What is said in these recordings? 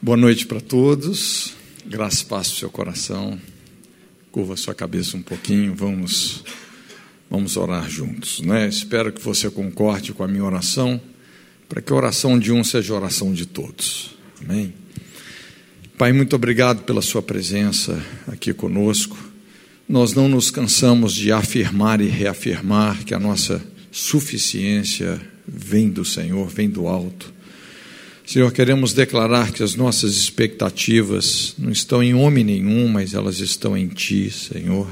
Boa noite para todos. Graça e paz para seu coração. Curva sua cabeça um pouquinho. Vamos vamos orar juntos, né? Espero que você concorde com a minha oração, para que a oração de um seja a oração de todos. Amém. Pai, muito obrigado pela sua presença aqui conosco. Nós não nos cansamos de afirmar e reafirmar que a nossa suficiência vem do Senhor, vem do alto. Senhor, queremos declarar que as nossas expectativas não estão em homem nenhum, mas elas estão em Ti, Senhor.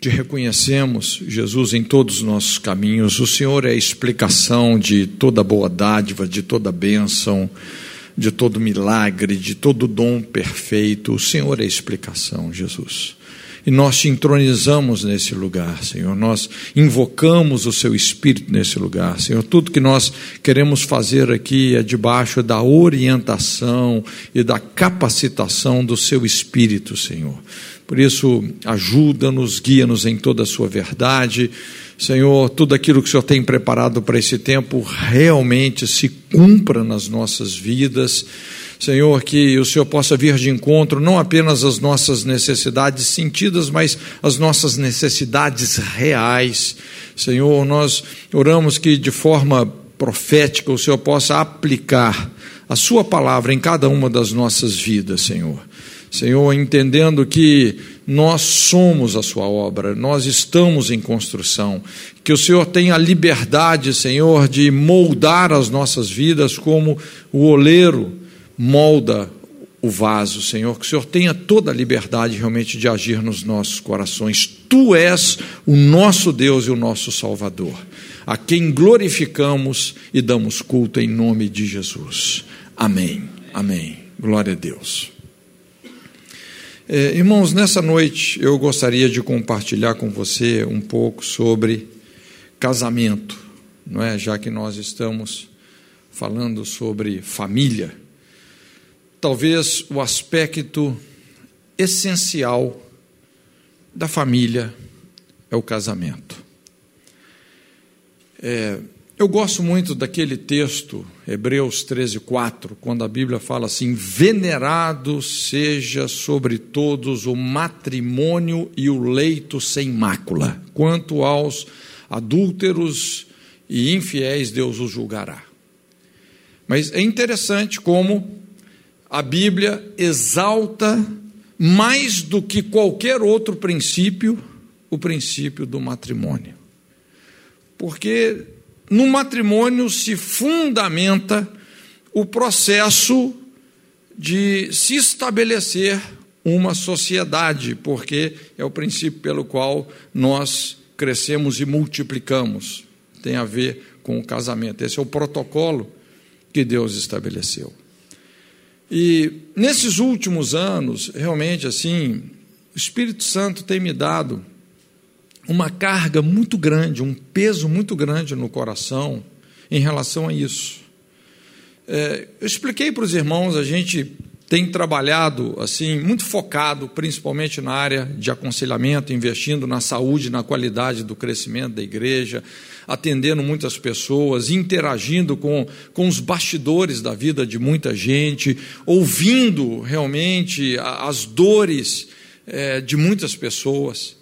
Te reconhecemos, Jesus, em todos os nossos caminhos. O Senhor é a explicação de toda boa dádiva, de toda bênção, de todo milagre, de todo dom perfeito. O Senhor é a explicação, Jesus e nós te entronizamos nesse lugar, Senhor. Nós invocamos o Seu Espírito nesse lugar, Senhor. Tudo que nós queremos fazer aqui é debaixo da orientação e da capacitação do Seu Espírito, Senhor. Por isso, ajuda-nos, guia-nos em toda a Sua verdade. Senhor, tudo aquilo que o Senhor tem preparado para esse tempo realmente se cumpra nas nossas vidas. Senhor, que o Senhor possa vir de encontro não apenas às nossas necessidades sentidas, mas às nossas necessidades reais. Senhor, nós oramos que de forma profética o Senhor possa aplicar a Sua palavra em cada uma das nossas vidas, Senhor. Senhor, entendendo que nós somos a Sua obra, nós estamos em construção, que o Senhor tenha a liberdade, Senhor, de moldar as nossas vidas como o oleiro molda o vaso, Senhor, que o Senhor tenha toda a liberdade realmente de agir nos nossos corações. Tu és o nosso Deus e o nosso Salvador, a quem glorificamos e damos culto em nome de Jesus. Amém. Amém. Glória a Deus. É, irmãos, nessa noite eu gostaria de compartilhar com você um pouco sobre casamento, não é? Já que nós estamos falando sobre família talvez o aspecto essencial da família é o casamento. É, eu gosto muito daquele texto, Hebreus 13, 4, quando a Bíblia fala assim: Venerado seja sobre todos o matrimônio e o leito sem mácula, quanto aos adúlteros e infiéis, Deus os julgará. Mas é interessante como a Bíblia exalta mais do que qualquer outro princípio o princípio do matrimônio. Porque no matrimônio se fundamenta o processo de se estabelecer uma sociedade, porque é o princípio pelo qual nós crescemos e multiplicamos. Tem a ver com o casamento. Esse é o protocolo que Deus estabeleceu. E nesses últimos anos, realmente assim, o Espírito Santo tem me dado uma carga muito grande, um peso muito grande no coração em relação a isso. É, eu expliquei para os irmãos, a gente tem trabalhado assim muito focado, principalmente na área de aconselhamento, investindo na saúde, na qualidade do crescimento da igreja, atendendo muitas pessoas, interagindo com, com os bastidores da vida de muita gente, ouvindo realmente as dores é, de muitas pessoas.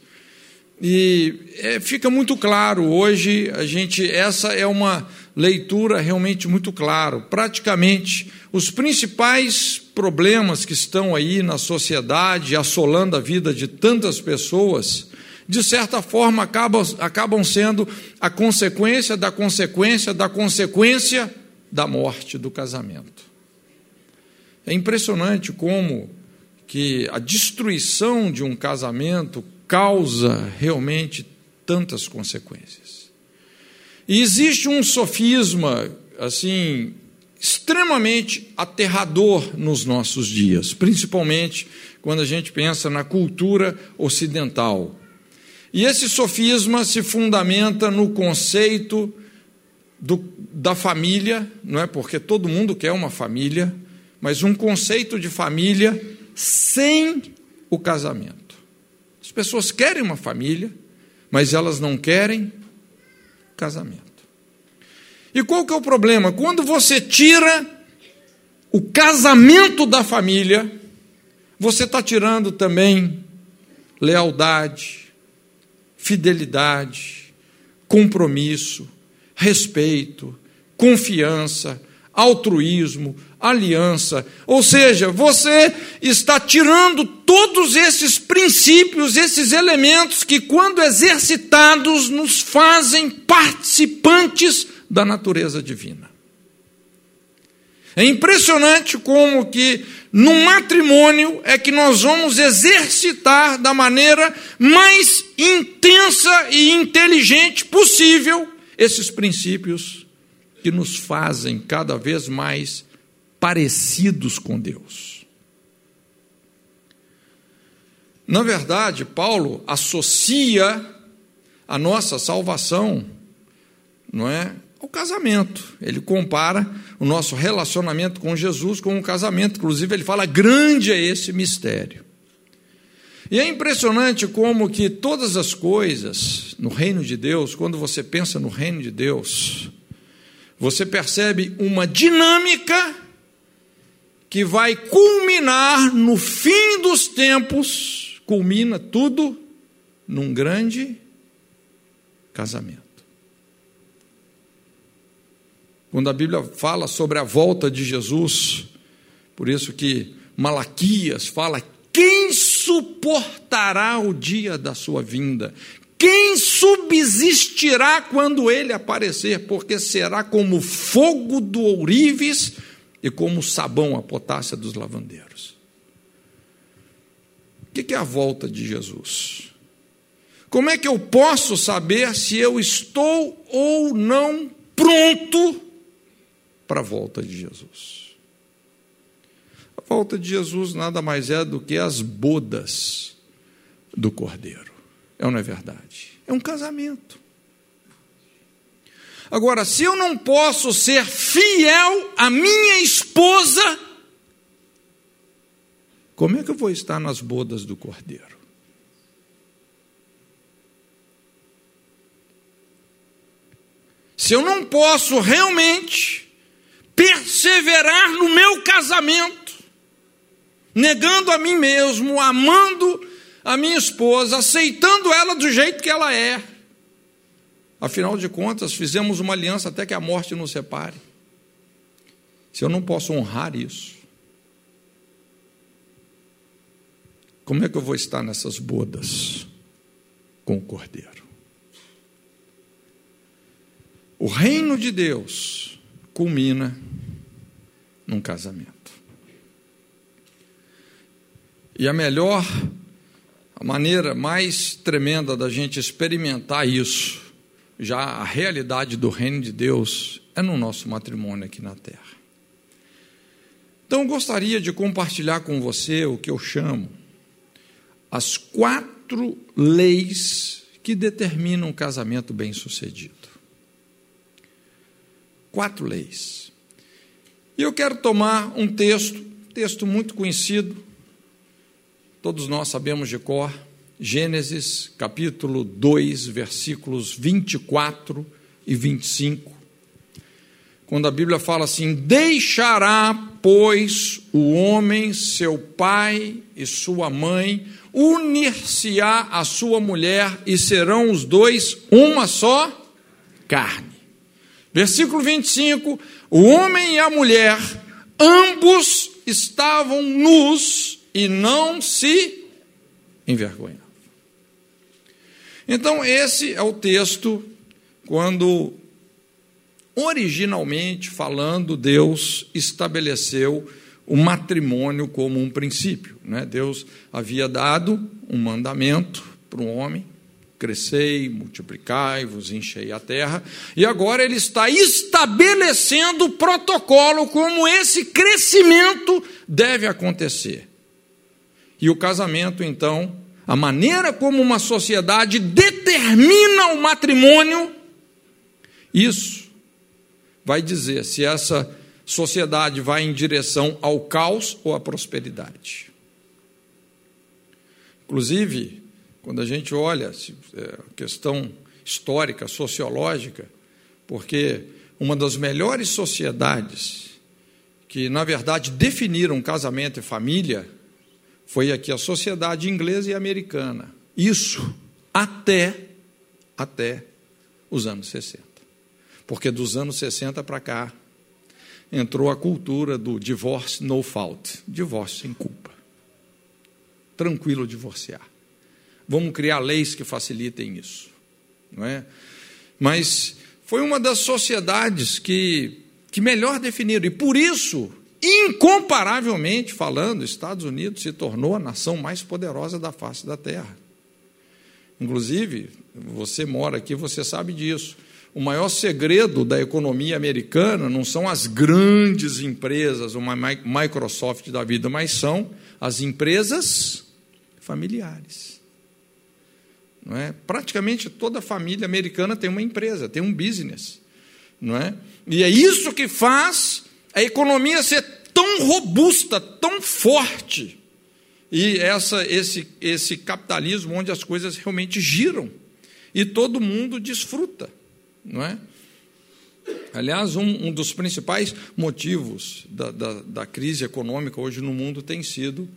E é, fica muito claro hoje, a gente, essa é uma leitura realmente muito claro. Praticamente, os principais problemas que estão aí na sociedade, assolando a vida de tantas pessoas, de certa forma acabam, acabam sendo a consequência da consequência da consequência da morte do casamento. É impressionante como que a destruição de um casamento causa realmente tantas consequências. E existe um sofisma assim extremamente aterrador nos nossos dias, principalmente quando a gente pensa na cultura ocidental. E esse sofisma se fundamenta no conceito do, da família, não é? Porque todo mundo quer uma família, mas um conceito de família sem o casamento. As pessoas querem uma família, mas elas não querem casamento. E qual que é o problema? Quando você tira o casamento da família, você está tirando também lealdade, fidelidade, compromisso, respeito, confiança, altruísmo, aliança. Ou seja, você está tirando todos esses princípios, esses elementos que, quando exercitados, nos fazem participantes da natureza divina. É impressionante como que no matrimônio é que nós vamos exercitar da maneira mais intensa e inteligente possível esses princípios que nos fazem cada vez mais parecidos com Deus. Na verdade, Paulo associa a nossa salvação, não é, ao casamento. Ele compara o nosso relacionamento com Jesus com um casamento. Inclusive, ele fala: grande é esse mistério. E é impressionante como que todas as coisas no reino de Deus, quando você pensa no reino de Deus, você percebe uma dinâmica que vai culminar no fim dos tempos, culmina tudo num grande casamento. Quando a Bíblia fala sobre a volta de Jesus, por isso que Malaquias fala: quem suportará o dia da sua vinda? Quem subsistirá quando ele aparecer? Porque será como fogo do ourives e como sabão a potácia dos lavandeiros. O que é a volta de Jesus? Como é que eu posso saber se eu estou ou não pronto para a volta de Jesus? A volta de Jesus nada mais é do que as bodas do Cordeiro. É ou não é verdade? É um casamento. Agora, se eu não posso ser fiel à minha esposa, como é que eu vou estar nas bodas do cordeiro? Se eu não posso realmente perseverar no meu casamento, negando a mim mesmo, amando a minha esposa, aceitando ela do jeito que ela é. Afinal de contas, fizemos uma aliança até que a morte nos separe. Se eu não posso honrar isso, como é que eu vou estar nessas bodas com o Cordeiro? O reino de Deus culmina num casamento. E a melhor a maneira mais tremenda da gente experimentar isso, já a realidade do reino de Deus, é no nosso matrimônio aqui na terra. Então, gostaria de compartilhar com você o que eu chamo as quatro leis que determinam um casamento bem-sucedido. Quatro leis. E eu quero tomar um texto, texto muito conhecido, todos nós sabemos de cor, Gênesis capítulo 2, versículos 24 e 25. Quando a Bíblia fala assim: Deixará, pois, o homem seu pai e sua mãe, unir-se-á a sua mulher e serão os dois uma só carne. Versículo 25: O homem e a mulher, ambos estavam nus e não se envergonhava. Então, esse é o texto quando, originalmente falando, Deus estabeleceu o matrimônio como um princípio. Né? Deus havia dado um mandamento para o homem: crescei, multiplicai-vos, enchei a terra, e agora ele está estabelecendo o protocolo como esse crescimento deve acontecer. E o casamento, então, a maneira como uma sociedade determina o matrimônio, isso vai dizer se essa sociedade vai em direção ao caos ou à prosperidade. Inclusive, quando a gente olha a é, questão histórica, sociológica, porque uma das melhores sociedades que na verdade definiram casamento e família foi aqui a sociedade inglesa e americana. Isso até até os anos 60. Porque dos anos 60 para cá entrou a cultura do divórcio no fault, divórcio sem culpa. Tranquilo divorciar. Vamos criar leis que facilitem isso, não é? Mas foi uma das sociedades que que melhor definiram e por isso, incomparavelmente falando, Estados Unidos se tornou a nação mais poderosa da face da Terra. Inclusive, você mora aqui, você sabe disso. O maior segredo da economia americana não são as grandes empresas, uma Microsoft da vida, mas são as empresas familiares. Não é? Praticamente toda família americana tem uma empresa, tem um business. Não é? E é isso que faz a economia ser tão robusta, tão forte. E essa, esse, esse capitalismo onde as coisas realmente giram e todo mundo desfruta não é? Aliás, um, um dos principais motivos da, da, da, crise econômica hoje no mundo tem sido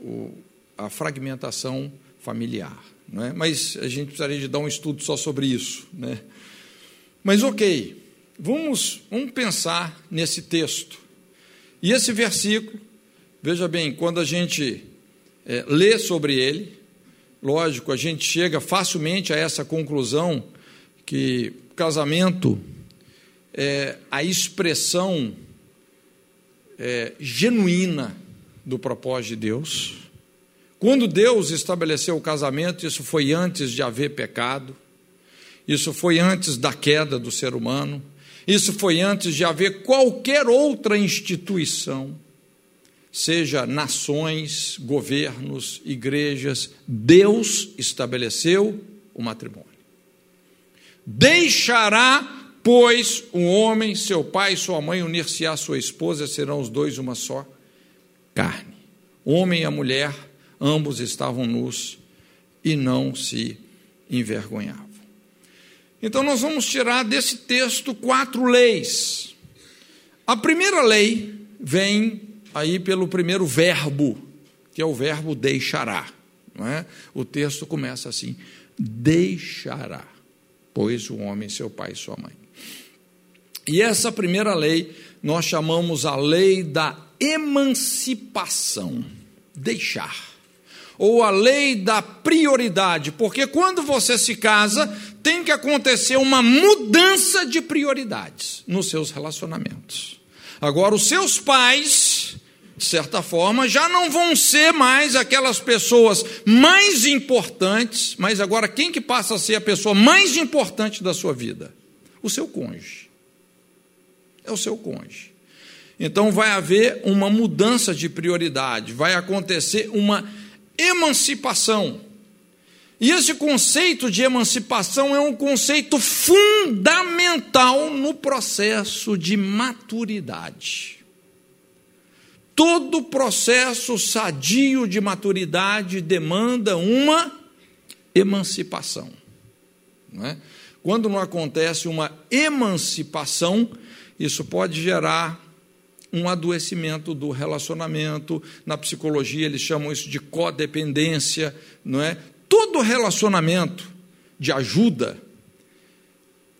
o, a fragmentação familiar. Não é? Mas a gente precisaria de dar um estudo só sobre isso. Né? Mas, ok, vamos, vamos pensar nesse texto. E esse versículo, veja bem, quando a gente é, lê sobre ele, lógico, a gente chega facilmente a essa conclusão que casamento é a expressão é, genuína do propósito de Deus. Quando Deus estabeleceu o casamento, isso foi antes de haver pecado, isso foi antes da queda do ser humano, isso foi antes de haver qualquer outra instituição, seja nações, governos, igrejas, Deus estabeleceu o matrimônio. Deixará, pois, o homem, seu pai e sua mãe, unir-se à sua esposa, serão os dois uma só carne. Homem e a mulher, ambos estavam nus e não se envergonhavam. Então, nós vamos tirar desse texto quatro leis. A primeira lei vem aí pelo primeiro verbo, que é o verbo deixará. Não é? O texto começa assim: deixará pois o homem, seu pai e sua mãe. E essa primeira lei nós chamamos a lei da emancipação, deixar, ou a lei da prioridade, porque quando você se casa, tem que acontecer uma mudança de prioridades nos seus relacionamentos. Agora, os seus pais de certa forma, já não vão ser mais aquelas pessoas mais importantes, mas agora quem que passa a ser a pessoa mais importante da sua vida? O seu cônjuge. É o seu cônjuge. Então vai haver uma mudança de prioridade, vai acontecer uma emancipação. E esse conceito de emancipação é um conceito fundamental no processo de maturidade. Todo processo sadio de maturidade demanda uma emancipação. É? Quando não acontece uma emancipação, isso pode gerar um adoecimento do relacionamento. Na psicologia, eles chamam isso de codependência, não é? Todo relacionamento de ajuda,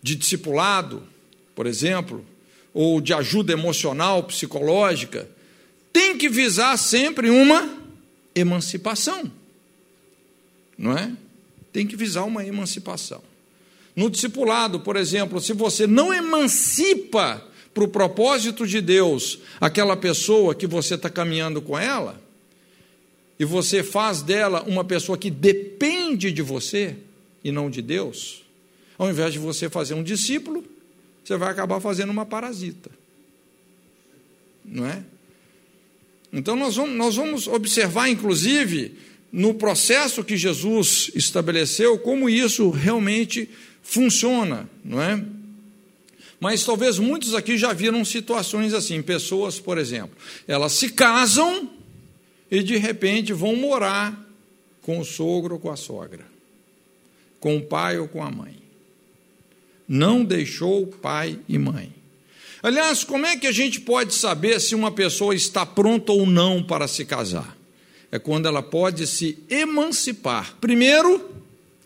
de discipulado, por exemplo, ou de ajuda emocional, psicológica, tem que visar sempre uma emancipação. Não é? Tem que visar uma emancipação. No discipulado, por exemplo, se você não emancipa para o propósito de Deus aquela pessoa que você está caminhando com ela, e você faz dela uma pessoa que depende de você e não de Deus, ao invés de você fazer um discípulo, você vai acabar fazendo uma parasita. Não é? Então, nós vamos, nós vamos observar, inclusive, no processo que Jesus estabeleceu, como isso realmente funciona, não é? Mas talvez muitos aqui já viram situações assim, pessoas, por exemplo, elas se casam e de repente vão morar com o sogro ou com a sogra, com o pai ou com a mãe. Não deixou pai e mãe. Aliás, como é que a gente pode saber se uma pessoa está pronta ou não para se casar? É quando ela pode se emancipar. Primeiro,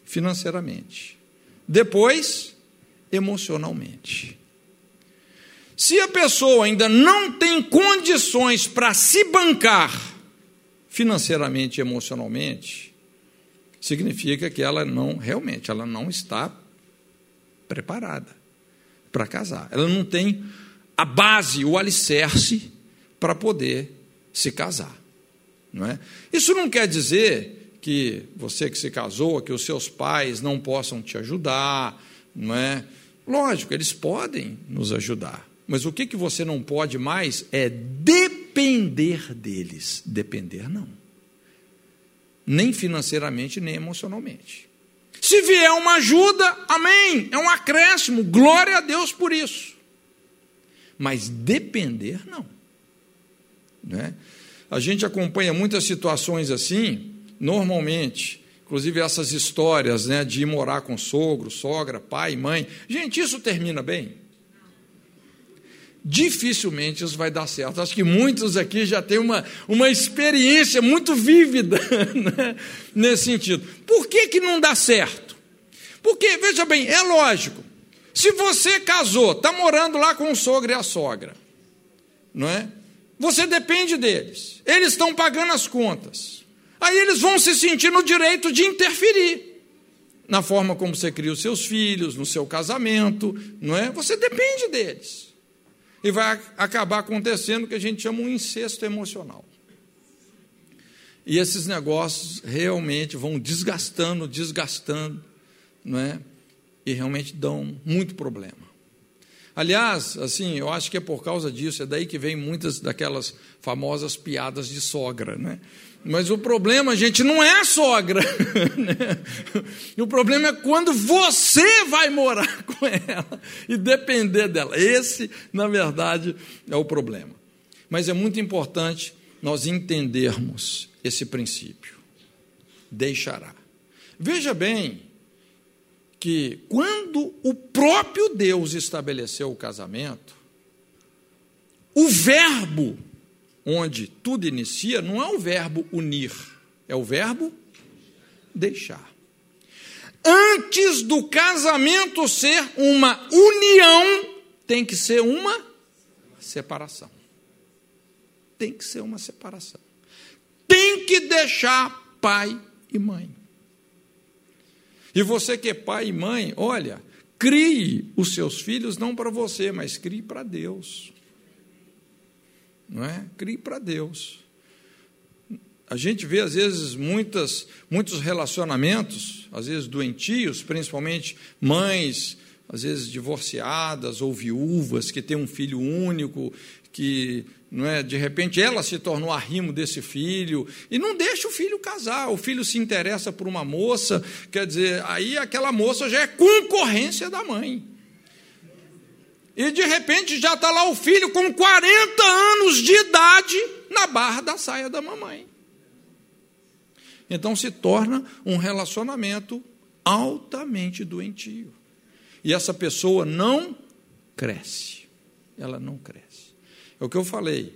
financeiramente. Depois, emocionalmente. Se a pessoa ainda não tem condições para se bancar financeiramente e emocionalmente, significa que ela não, realmente, ela não está preparada para casar. Ela não tem a base, o alicerce para poder se casar. Não é? Isso não quer dizer que você que se casou, que os seus pais não possam te ajudar, não é? Lógico, eles podem nos ajudar, mas o que, que você não pode mais é depender deles. Depender, não. Nem financeiramente, nem emocionalmente. Se vier uma ajuda, amém, é um acréscimo, glória a Deus por isso. Mas depender, não. Né? A gente acompanha muitas situações assim, normalmente, inclusive essas histórias né, de ir morar com sogro, sogra, pai, mãe. Gente, isso termina bem? Dificilmente isso vai dar certo. Acho que muitos aqui já têm uma, uma experiência muito vívida né, nesse sentido. Por que, que não dá certo? Porque, veja bem, é lógico. Se você casou, está morando lá com o sogro e a sogra, não é? Você depende deles. Eles estão pagando as contas. Aí eles vão se sentir no direito de interferir na forma como você cria os seus filhos, no seu casamento, não é? Você depende deles. E vai acabar acontecendo o que a gente chama um incesto emocional. E esses negócios realmente vão desgastando, desgastando, não é? E realmente dão muito problema. Aliás, assim, eu acho que é por causa disso, é daí que vem muitas daquelas famosas piadas de sogra, né? Mas o problema, gente, não é a sogra. Né? O problema é quando você vai morar com ela e depender dela. Esse, na verdade, é o problema. Mas é muito importante nós entendermos esse princípio. Deixará. Veja bem que quando o próprio Deus estabeleceu o casamento, o verbo onde tudo inicia, não é o verbo unir, é o verbo deixar. Antes do casamento ser uma união, tem que ser uma separação. Tem que ser uma separação. Tem que deixar pai e mãe. E você que é pai e mãe, olha, crie os seus filhos não para você, mas crie para Deus não é? Crie para Deus. A gente vê, às vezes, muitas, muitos relacionamentos, às vezes doentios, principalmente mães, às vezes divorciadas ou viúvas, que têm um filho único, que não é, de repente ela se tornou arrimo desse filho e não deixa o filho casar. O filho se interessa por uma moça, quer dizer, aí aquela moça já é concorrência da mãe. E de repente já está lá o filho com 40 anos de idade na barra da saia da mamãe. Então se torna um relacionamento altamente doentio. E essa pessoa não cresce. Ela não cresce. É o que eu falei.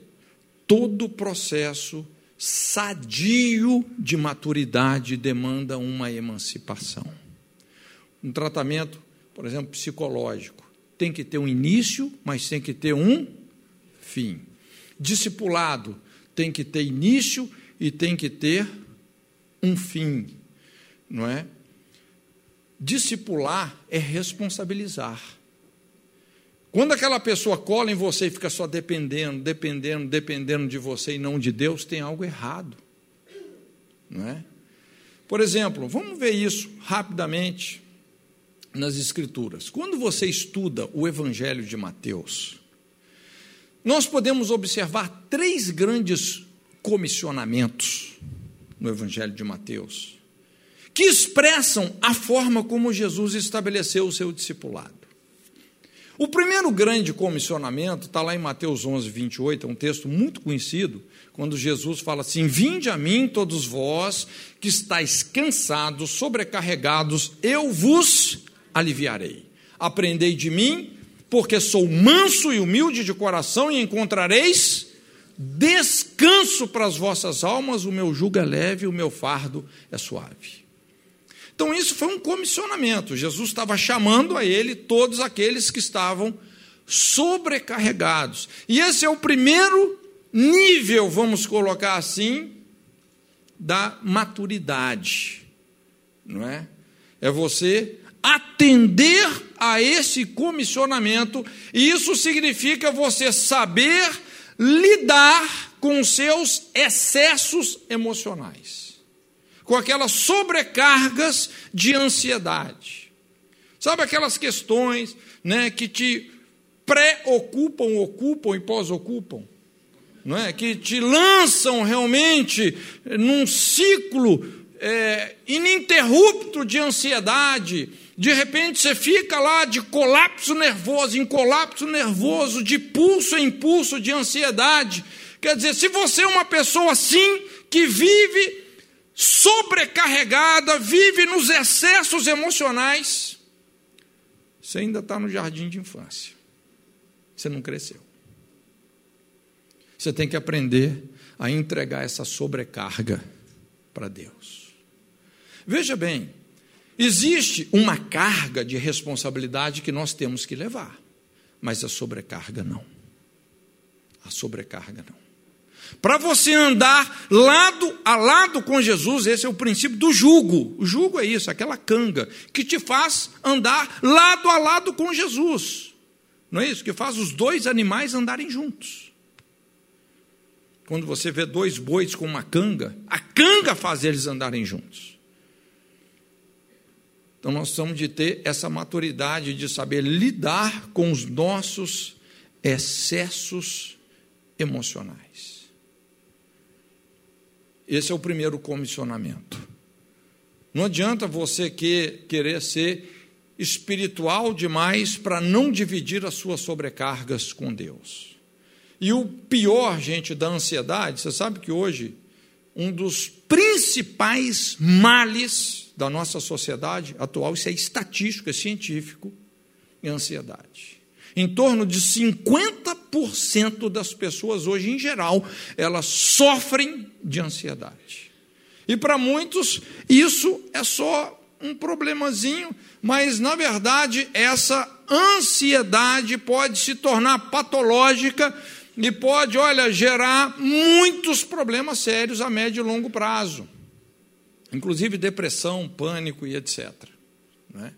Todo processo sadio de maturidade demanda uma emancipação. Um tratamento, por exemplo, psicológico tem que ter um início, mas tem que ter um fim. Discipulado tem que ter início e tem que ter um fim, não é? Discipular é responsabilizar. Quando aquela pessoa cola em você e fica só dependendo, dependendo, dependendo de você e não de Deus, tem algo errado. Não é? Por exemplo, vamos ver isso rapidamente nas Escrituras. Quando você estuda o Evangelho de Mateus, nós podemos observar três grandes comissionamentos no Evangelho de Mateus, que expressam a forma como Jesus estabeleceu o seu discipulado. O primeiro grande comissionamento está lá em Mateus 11, 28, é um texto muito conhecido, quando Jesus fala assim: Vinde a mim, todos vós que estáis cansados, sobrecarregados, eu vos aliviarei. Aprendei de mim, porque sou manso e humilde de coração e encontrareis descanso para as vossas almas, o meu jugo é leve, o meu fardo é suave. Então, isso foi um comissionamento. Jesus estava chamando a ele todos aqueles que estavam sobrecarregados. E esse é o primeiro nível, vamos colocar assim, da maturidade. Não é? É você atender a esse comissionamento, e isso significa você saber lidar com seus excessos emocionais, com aquelas sobrecargas de ansiedade. Sabe aquelas questões né, que te preocupam, ocupam e pós-ocupam? Não é? Que te lançam realmente num ciclo é, ininterrupto de ansiedade, de repente você fica lá de colapso nervoso em colapso nervoso, de pulso em pulso de ansiedade. Quer dizer, se você é uma pessoa assim, que vive sobrecarregada, vive nos excessos emocionais, você ainda está no jardim de infância. Você não cresceu. Você tem que aprender a entregar essa sobrecarga para Deus. Veja bem, Existe uma carga de responsabilidade que nós temos que levar, mas a sobrecarga não. A sobrecarga não. Para você andar lado a lado com Jesus, esse é o princípio do jugo. O jugo é isso, aquela canga que te faz andar lado a lado com Jesus. Não é isso? Que faz os dois animais andarem juntos. Quando você vê dois bois com uma canga, a canga faz eles andarem juntos. Então nós precisamos de ter essa maturidade de saber lidar com os nossos excessos emocionais. Esse é o primeiro comissionamento. Não adianta você que, querer ser espiritual demais para não dividir as suas sobrecargas com Deus. E o pior, gente, da ansiedade, você sabe que hoje um dos principais males da nossa sociedade atual, isso é estatístico, é científico, é ansiedade. Em torno de 50% das pessoas hoje, em geral, elas sofrem de ansiedade. E para muitos, isso é só um problemazinho, mas na verdade, essa ansiedade pode se tornar patológica e pode, olha, gerar muitos problemas sérios a médio e longo prazo inclusive depressão, pânico e etc. É?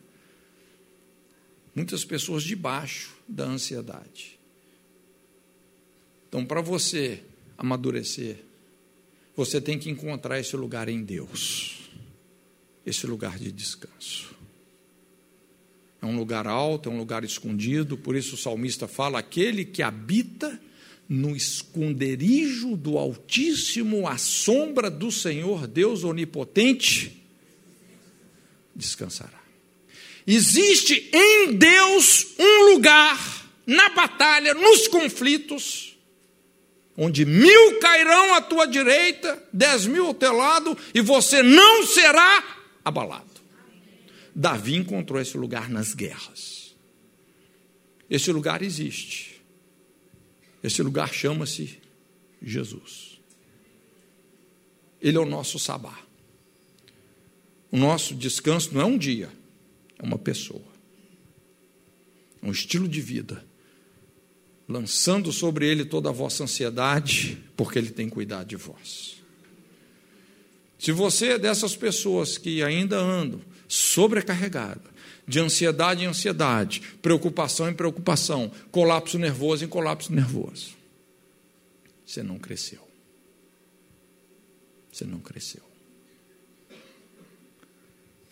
Muitas pessoas debaixo da ansiedade. Então, para você amadurecer, você tem que encontrar esse lugar em Deus, esse lugar de descanso. É um lugar alto, é um lugar escondido, por isso o salmista fala: aquele que habita no esconderijo do Altíssimo, à sombra do Senhor Deus Onipotente, descansará. Existe em Deus um lugar na batalha, nos conflitos, onde mil cairão à tua direita, dez mil ao teu lado, e você não será abalado. Davi encontrou esse lugar nas guerras. Esse lugar existe. Esse lugar chama-se Jesus. Ele é o nosso sabá. O nosso descanso não é um dia, é uma pessoa. É um estilo de vida. Lançando sobre ele toda a vossa ansiedade, porque ele tem cuidado de vós. Se você é dessas pessoas que ainda andam sobrecarregada, de ansiedade em ansiedade, preocupação em preocupação, colapso nervoso em colapso nervoso. Você não cresceu. Você não cresceu.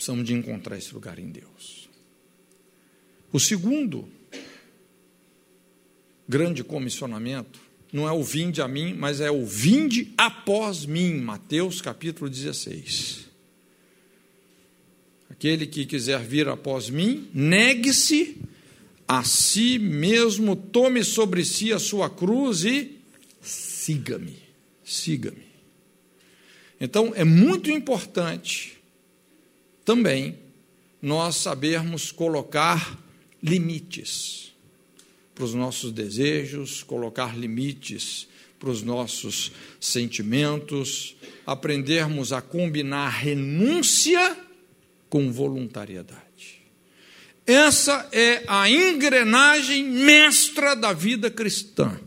Precisamos de encontrar esse lugar em Deus. O segundo grande comissionamento não é o vinde a mim, mas é o vinde após mim, Mateus capítulo 16. Aquele que quiser vir após mim, negue-se a si mesmo, tome sobre si a sua cruz e siga-me. Siga-me. Então, é muito importante também nós sabermos colocar limites. para os nossos desejos, colocar limites para os nossos sentimentos, aprendermos a combinar renúncia com voluntariedade. Essa é a engrenagem mestra da vida cristã.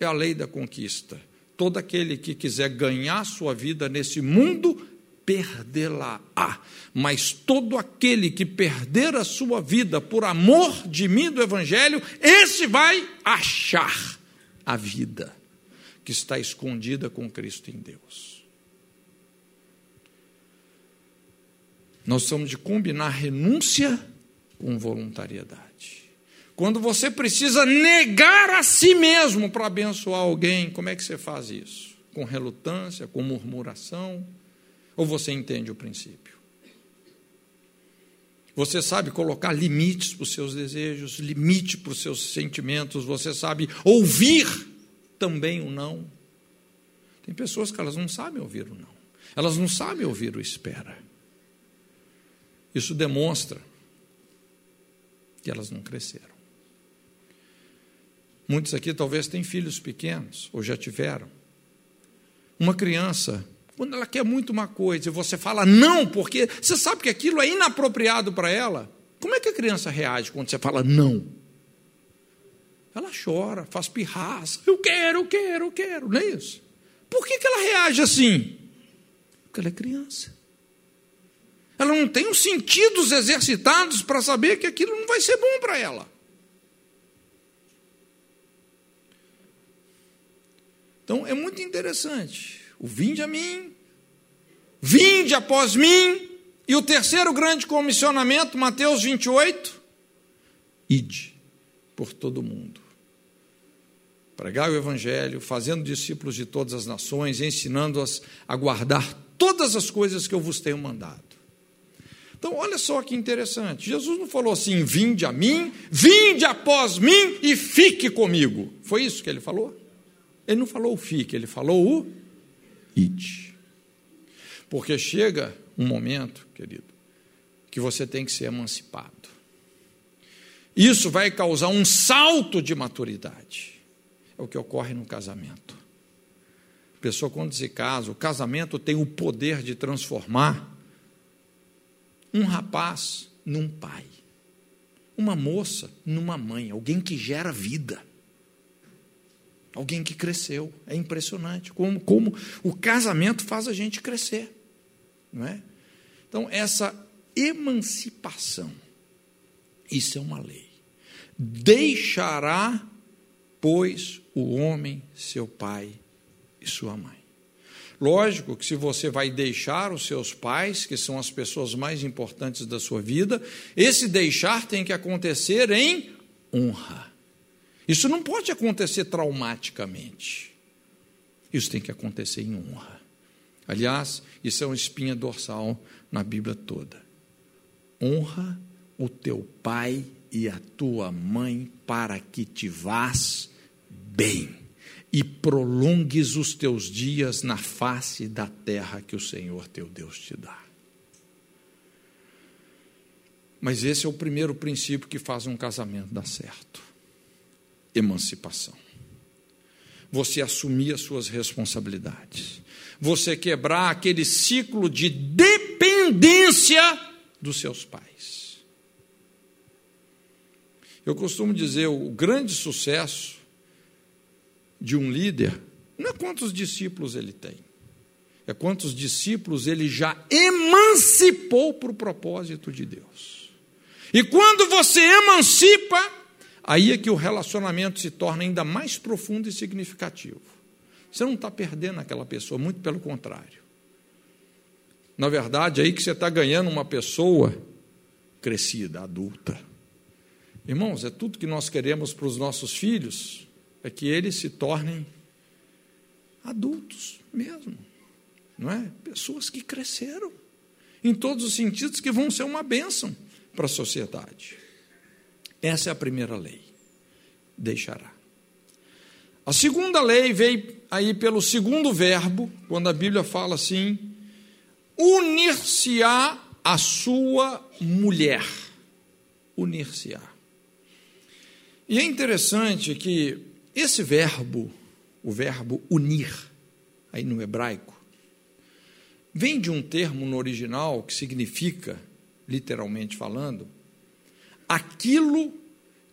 É a lei da conquista. Todo aquele que quiser ganhar sua vida nesse mundo, perdê-la-á. Mas todo aquele que perder a sua vida por amor de mim do Evangelho, esse vai achar a vida que está escondida com Cristo em Deus. Nós temos de combinar renúncia com voluntariedade. Quando você precisa negar a si mesmo para abençoar alguém, como é que você faz isso? Com relutância, com murmuração? Ou você entende o princípio? Você sabe colocar limites para os seus desejos, limite para os seus sentimentos, você sabe ouvir também o não. Tem pessoas que elas não sabem ouvir o não. Elas não sabem ouvir o espera. Isso demonstra que elas não cresceram. Muitos aqui talvez têm filhos pequenos, ou já tiveram. Uma criança, quando ela quer muito uma coisa e você fala não, porque você sabe que aquilo é inapropriado para ela, como é que a criança reage quando você fala não? Ela chora, faz pirraça, eu quero, eu quero, eu quero, não é isso? Por que, que ela reage assim? Porque ela é criança ela não tem os sentidos exercitados para saber que aquilo não vai ser bom para ela. Então é muito interessante. O vinde a mim, vinde após mim, e o terceiro grande comissionamento, Mateus 28, ide por todo o mundo. Pregar o Evangelho, fazendo discípulos de todas as nações, ensinando-as a guardar todas as coisas que eu vos tenho mandado. Então, olha só que interessante. Jesus não falou assim: vinde a mim, vinde após mim e fique comigo. Foi isso que ele falou? Ele não falou o fique, ele falou o ide. Porque chega um momento, querido, que você tem que ser emancipado. Isso vai causar um salto de maturidade. É o que ocorre no casamento. A pessoa, quando se casa, o casamento tem o poder de transformar um rapaz num pai, uma moça numa mãe, alguém que gera vida, alguém que cresceu. É impressionante como, como o casamento faz a gente crescer, não é? Então, essa emancipação, isso é uma lei. Deixará, pois, o homem seu pai e sua mãe. Lógico que se você vai deixar os seus pais, que são as pessoas mais importantes da sua vida, esse deixar tem que acontecer em honra. Isso não pode acontecer traumaticamente. Isso tem que acontecer em honra. Aliás, isso é uma espinha dorsal na Bíblia toda. Honra o teu pai e a tua mãe para que te vás bem e prolongues os teus dias na face da terra que o Senhor teu Deus te dá. Mas esse é o primeiro princípio que faz um casamento dar certo: emancipação. Você assumir as suas responsabilidades. Você quebrar aquele ciclo de dependência dos seus pais. Eu costumo dizer, o grande sucesso de um líder não é quantos discípulos ele tem, é quantos discípulos ele já emancipou para o propósito de Deus. E quando você emancipa, aí é que o relacionamento se torna ainda mais profundo e significativo. Você não está perdendo aquela pessoa, muito pelo contrário. Na verdade, é aí que você está ganhando uma pessoa crescida, adulta. Irmãos, é tudo que nós queremos para os nossos filhos, é que eles se tornem adultos mesmo, não é? Pessoas que cresceram em todos os sentidos que vão ser uma bênção para a sociedade. Essa é a primeira lei. Deixará. A segunda lei veio aí pelo segundo verbo, quando a Bíblia fala assim: unir-se-á a sua mulher. Unir-se-á. E é interessante que esse verbo, o verbo unir, aí no hebraico, vem de um termo no original que significa, literalmente falando, aquilo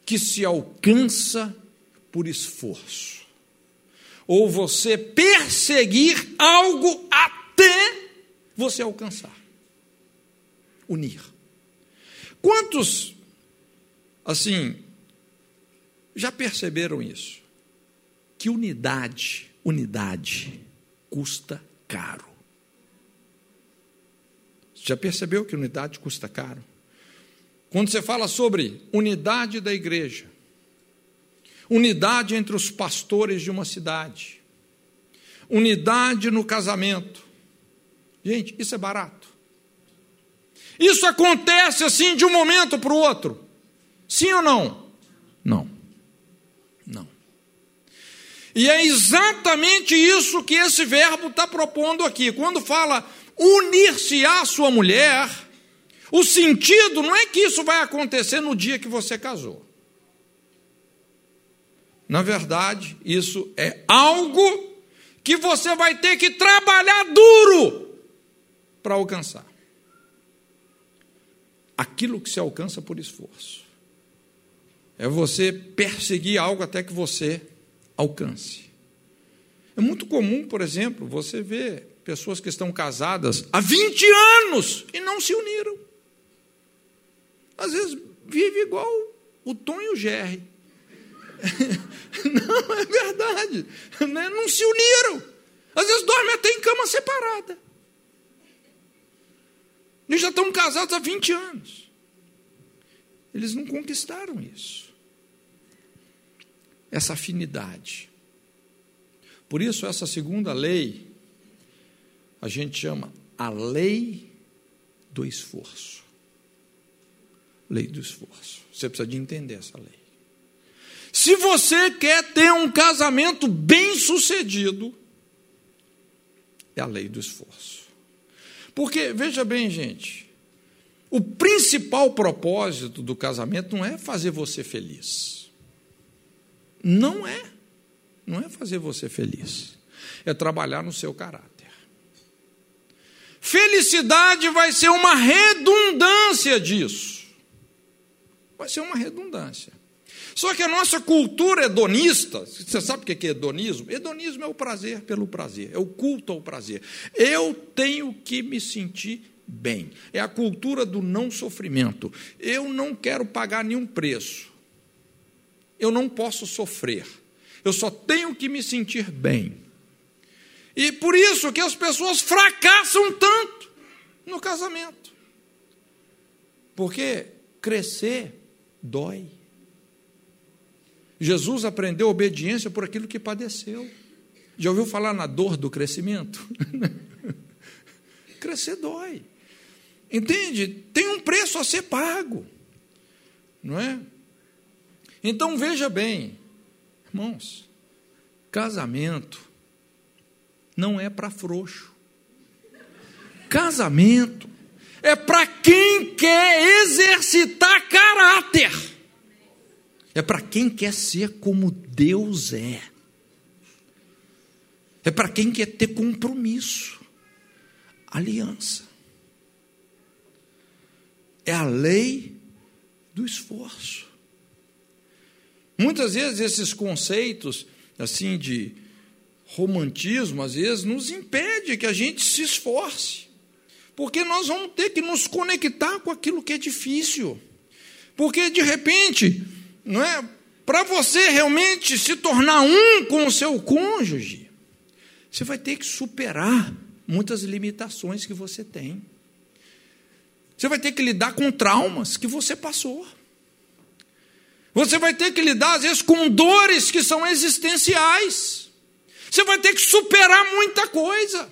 que se alcança por esforço. Ou você perseguir algo até você alcançar. Unir. Quantos, assim, já perceberam isso? Que unidade, unidade, custa caro. Já percebeu que unidade custa caro? Quando você fala sobre unidade da igreja, unidade entre os pastores de uma cidade, unidade no casamento. Gente, isso é barato. Isso acontece assim de um momento para o outro. Sim ou não? Não. Não. E é exatamente isso que esse verbo está propondo aqui. Quando fala unir-se à sua mulher, o sentido não é que isso vai acontecer no dia que você casou. Na verdade, isso é algo que você vai ter que trabalhar duro para alcançar. Aquilo que se alcança por esforço. É você perseguir algo até que você alcance. É muito comum, por exemplo, você ver pessoas que estão casadas há 20 anos e não se uniram. Às vezes vive igual o Tom e o Jerry. Não, é verdade. Né? Não se uniram. Às vezes dormem até em cama separada. Eles já estão casados há 20 anos. Eles não conquistaram isso. Essa afinidade. Por isso, essa segunda lei, a gente chama a lei do esforço. Lei do esforço. Você precisa de entender essa lei. Se você quer ter um casamento bem sucedido, é a lei do esforço. Porque, veja bem, gente, o principal propósito do casamento não é fazer você feliz. Não é. Não é fazer você feliz. É trabalhar no seu caráter. Felicidade vai ser uma redundância disso. Vai ser uma redundância. Só que a nossa cultura hedonista, você sabe o que é hedonismo? Hedonismo é o prazer pelo prazer, é o culto ao prazer. Eu tenho que me sentir bem. É a cultura do não sofrimento. Eu não quero pagar nenhum preço. Eu não posso sofrer. Eu só tenho que me sentir bem. E por isso que as pessoas fracassam tanto no casamento. Porque crescer dói. Jesus aprendeu obediência por aquilo que padeceu. Já ouviu falar na dor do crescimento? Crescer dói. Entende? Tem um preço a ser pago. Não é? Então veja bem, irmãos, casamento não é para frouxo. Casamento é para quem quer exercitar caráter. É para quem quer ser como Deus é. É para quem quer ter compromisso, aliança. É a lei do esforço. Muitas vezes esses conceitos assim de romantismo às vezes nos impede que a gente se esforce. Porque nós vamos ter que nos conectar com aquilo que é difícil. Porque de repente não é? Para você realmente se tornar um com o seu cônjuge, você vai ter que superar muitas limitações que você tem. Você vai ter que lidar com traumas que você passou. Você vai ter que lidar, às vezes, com dores que são existenciais. Você vai ter que superar muita coisa.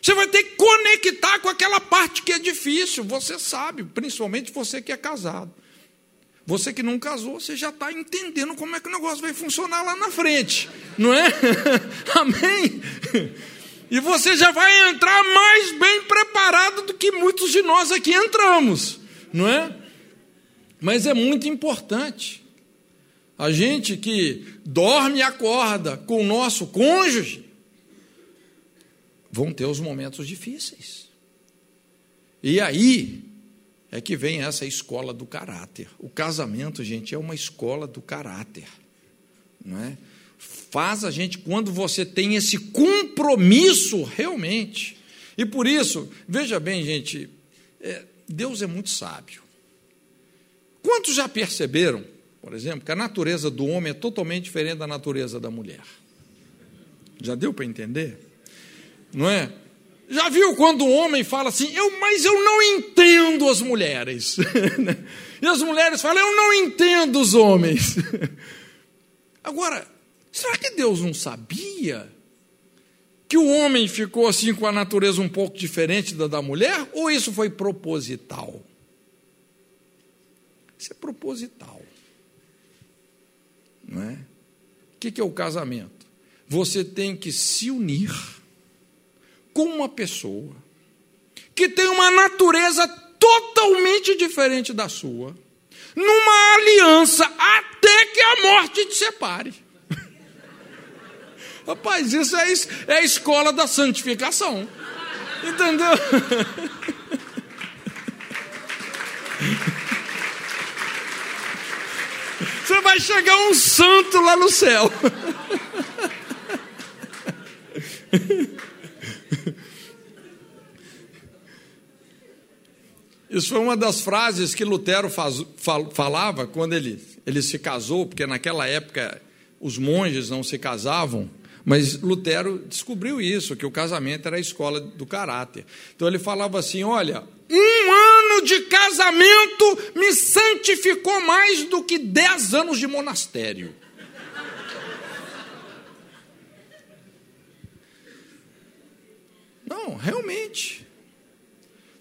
Você vai ter que conectar com aquela parte que é difícil. Você sabe, principalmente você que é casado. Você que não casou, você já está entendendo como é que o negócio vai funcionar lá na frente, não é? Amém? E você já vai entrar mais bem preparado do que muitos de nós aqui entramos, não é? Mas é muito importante a gente que dorme e acorda com o nosso cônjuge, vão ter os momentos difíceis. E aí é que vem essa escola do caráter. O casamento, gente, é uma escola do caráter. Não é? Faz a gente, quando você tem esse compromisso realmente. E por isso, veja bem, gente, é, Deus é muito sábio. Quantos já perceberam, por exemplo, que a natureza do homem é totalmente diferente da natureza da mulher? Já deu para entender? Não é? Já viu quando o homem fala assim, eu, mas eu não entendo as mulheres. e as mulheres falam, eu não entendo os homens. Agora, será que Deus não sabia que o homem ficou assim com a natureza um pouco diferente da da mulher? Ou isso foi proposital? Isso é proposital. Não é? O que é o casamento? Você tem que se unir com uma pessoa que tem uma natureza totalmente diferente da sua, numa aliança até que a morte te separe. Rapaz, isso é, é a escola da santificação. Entendeu? Você vai chegar um santo lá no céu. Isso foi uma das frases que Lutero faz, fal, falava quando ele, ele se casou, porque naquela época os monges não se casavam, mas Lutero descobriu isso, que o casamento era a escola do caráter. Então ele falava assim: olha, um ano de casamento me santificou mais do que dez anos de monastério. Não, realmente.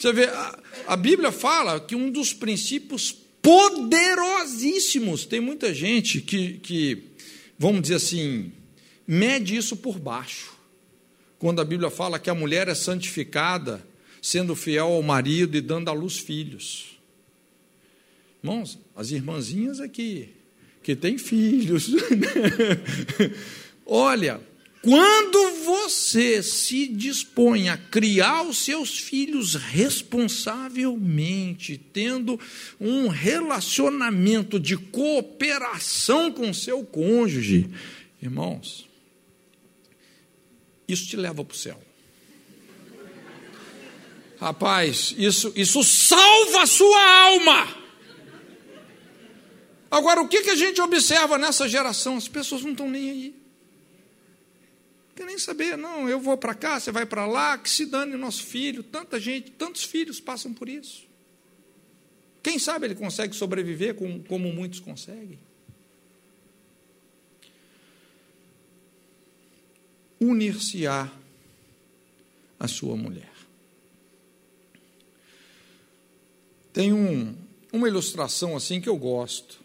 Você vê, a, a Bíblia fala que um dos princípios poderosíssimos, tem muita gente que, que, vamos dizer assim, mede isso por baixo. Quando a Bíblia fala que a mulher é santificada, sendo fiel ao marido e dando à luz filhos. Irmãos, as irmãzinhas aqui, que têm filhos. Olha, quando você se dispõe a criar os seus filhos responsavelmente, tendo um relacionamento de cooperação com seu cônjuge, irmãos, isso te leva para o céu. Rapaz, isso, isso salva a sua alma. Agora, o que, que a gente observa nessa geração? As pessoas não estão nem aí. Quer nem saber, não, eu vou para cá, você vai para lá, que se dane nosso filho. Tanta gente, tantos filhos passam por isso. Quem sabe ele consegue sobreviver como, como muitos conseguem. Unir-se-á a sua mulher. Tem um, uma ilustração assim que eu gosto.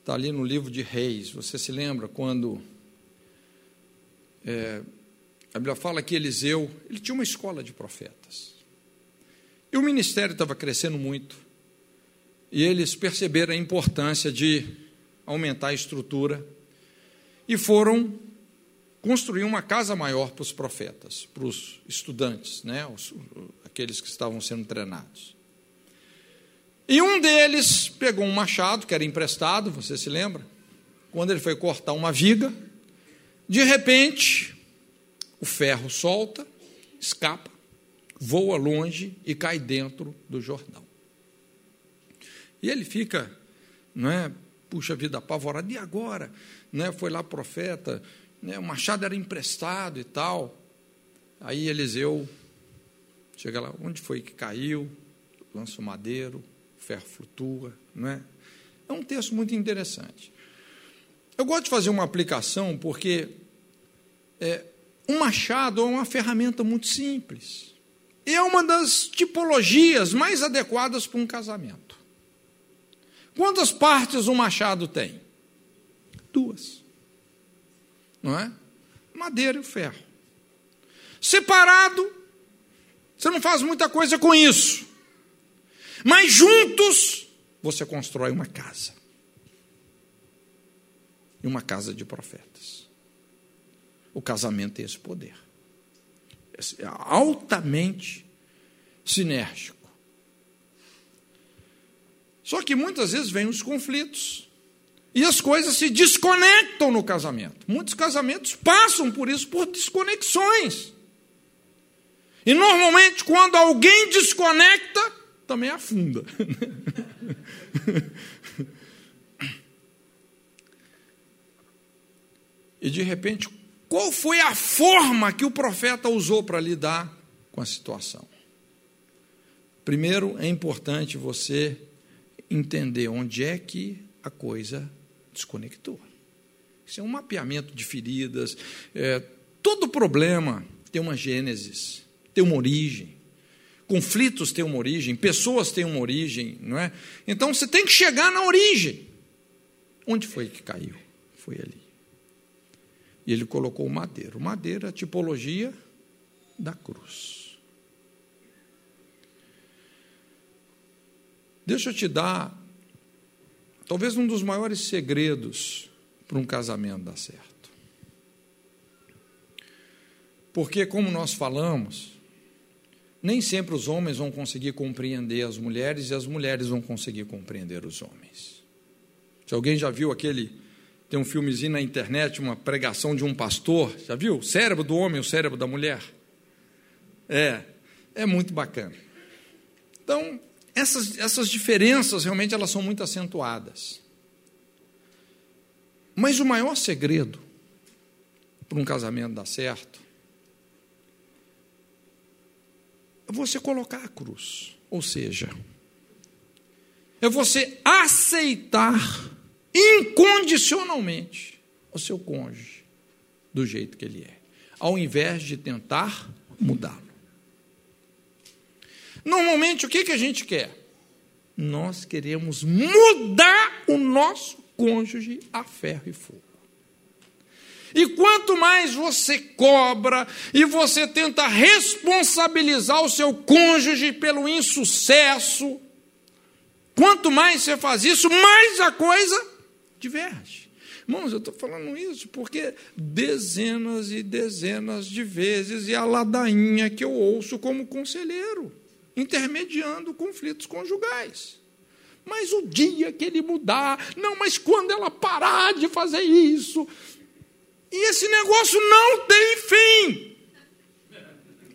Está ali no livro de Reis. Você se lembra quando é, a Bíblia fala que Eliseu, ele tinha uma escola de profetas. E o ministério estava crescendo muito. E eles perceberam a importância de aumentar a estrutura e foram construir uma casa maior para os profetas, para os estudantes, né, os, aqueles que estavam sendo treinados. E um deles pegou um machado que era emprestado, você se lembra? Quando ele foi cortar uma viga, de repente, o ferro solta, escapa, voa longe e cai dentro do Jordão. E ele fica, não é, puxa vida, apavorado. E agora? Né, foi lá profeta, né, o machado era emprestado e tal. Aí Eliseu chega lá, onde foi que caiu? Lança o madeiro, o ferro flutua, não é? É um texto muito interessante. Eu gosto de fazer uma aplicação porque é, um machado é uma ferramenta muito simples. E é uma das tipologias mais adequadas para um casamento. Quantas partes um machado tem? Duas. Não é? Madeira e ferro. Separado, você não faz muita coisa com isso. Mas juntos, você constrói uma casa. Uma casa de profetas. O casamento tem esse poder. É altamente sinérgico. Só que muitas vezes vêm os conflitos. E as coisas se desconectam no casamento. Muitos casamentos passam por isso, por desconexões. E normalmente, quando alguém desconecta, também afunda. e de repente, qual foi a forma que o profeta usou para lidar com a situação? Primeiro, é importante você entender onde é que a coisa desconectou. Isso é um mapeamento de feridas. É, todo problema tem uma gênesis, tem uma origem. Conflitos têm uma origem, pessoas têm uma origem, não é? Então você tem que chegar na origem. Onde foi que caiu? Foi ali. E ele colocou o madeiro. O madeiro é a tipologia da cruz. Deixa eu te dar talvez um dos maiores segredos para um casamento dar certo. Porque, como nós falamos, nem sempre os homens vão conseguir compreender as mulheres e as mulheres vão conseguir compreender os homens. Se alguém já viu aquele. Tem um filmezinho na internet, uma pregação de um pastor, já viu? O cérebro do homem, o cérebro da mulher. É, é muito bacana. Então, essas, essas diferenças realmente elas são muito acentuadas. Mas o maior segredo para um casamento dar certo é você colocar a cruz. Ou seja, é você aceitar incondicionalmente o seu cônjuge do jeito que ele é, ao invés de tentar mudá-lo. Normalmente, o que, que a gente quer? Nós queremos mudar o nosso cônjuge a ferro e fogo. E quanto mais você cobra e você tenta responsabilizar o seu cônjuge pelo insucesso, quanto mais você faz isso, mais a coisa diverge. Irmãos, eu estou falando isso porque dezenas e dezenas de vezes é a ladainha que eu ouço como conselheiro intermediando conflitos conjugais. Mas o dia que ele mudar, não, mas quando ela parar de fazer isso, e esse negócio não tem fim.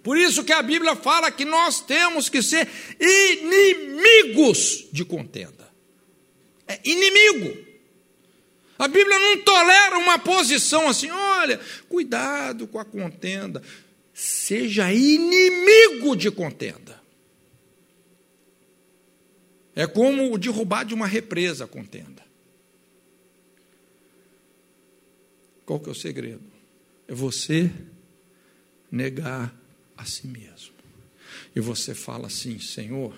Por isso que a Bíblia fala que nós temos que ser inimigos de contenda. É inimigo. A Bíblia não tolera uma posição assim, olha, cuidado com a contenda. Seja inimigo de contenda. É como derrubar de uma represa a contenda. Qual que é o segredo? É você negar a si mesmo. E você fala assim, Senhor,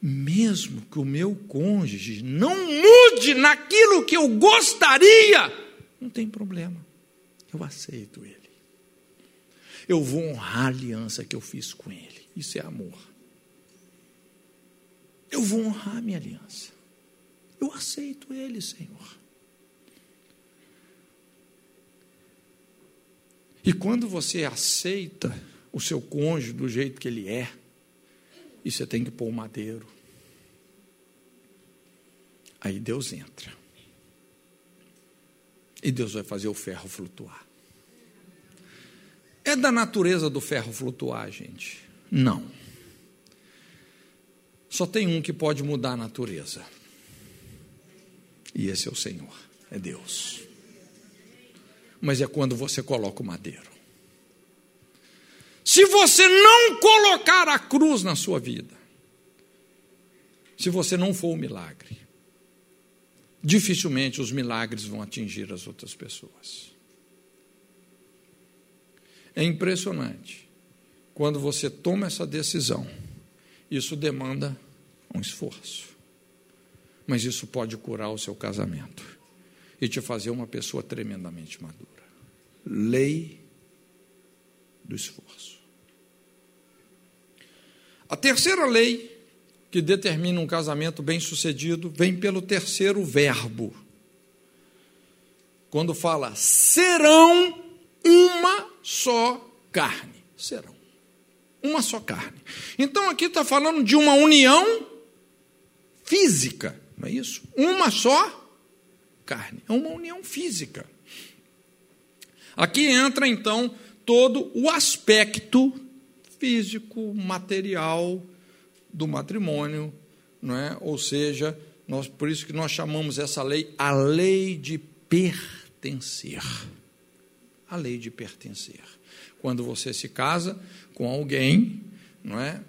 mesmo que o meu cônjuge não mude naquilo que eu gostaria, não tem problema. Eu aceito ele. Eu vou honrar a aliança que eu fiz com ele. Isso é amor. Eu vou honrar minha aliança. Eu aceito ele, Senhor. E quando você aceita o seu cônjuge do jeito que ele é, e você tem que pôr o madeiro, aí Deus entra. E Deus vai fazer o ferro flutuar. É da natureza do ferro flutuar, gente? Não. Só tem um que pode mudar a natureza. E esse é o Senhor, é Deus. Mas é quando você coloca o madeiro. Se você não colocar a cruz na sua vida, se você não for o milagre, dificilmente os milagres vão atingir as outras pessoas. É impressionante. Quando você toma essa decisão, isso demanda um esforço. Mas isso pode curar o seu casamento e te fazer uma pessoa tremendamente madura. Lei do esforço. A terceira lei que determina um casamento bem-sucedido vem pelo terceiro verbo. quando fala serão uma só carne. Serão. Uma só carne. Então aqui está falando de uma união física, não é isso? Uma só carne. É uma união física. Aqui entra então todo o aspecto físico, material do matrimônio, não é? Ou seja, nós, por isso que nós chamamos essa lei a lei de pertencer. A lei de pertencer. Quando você se casa com alguém, não é?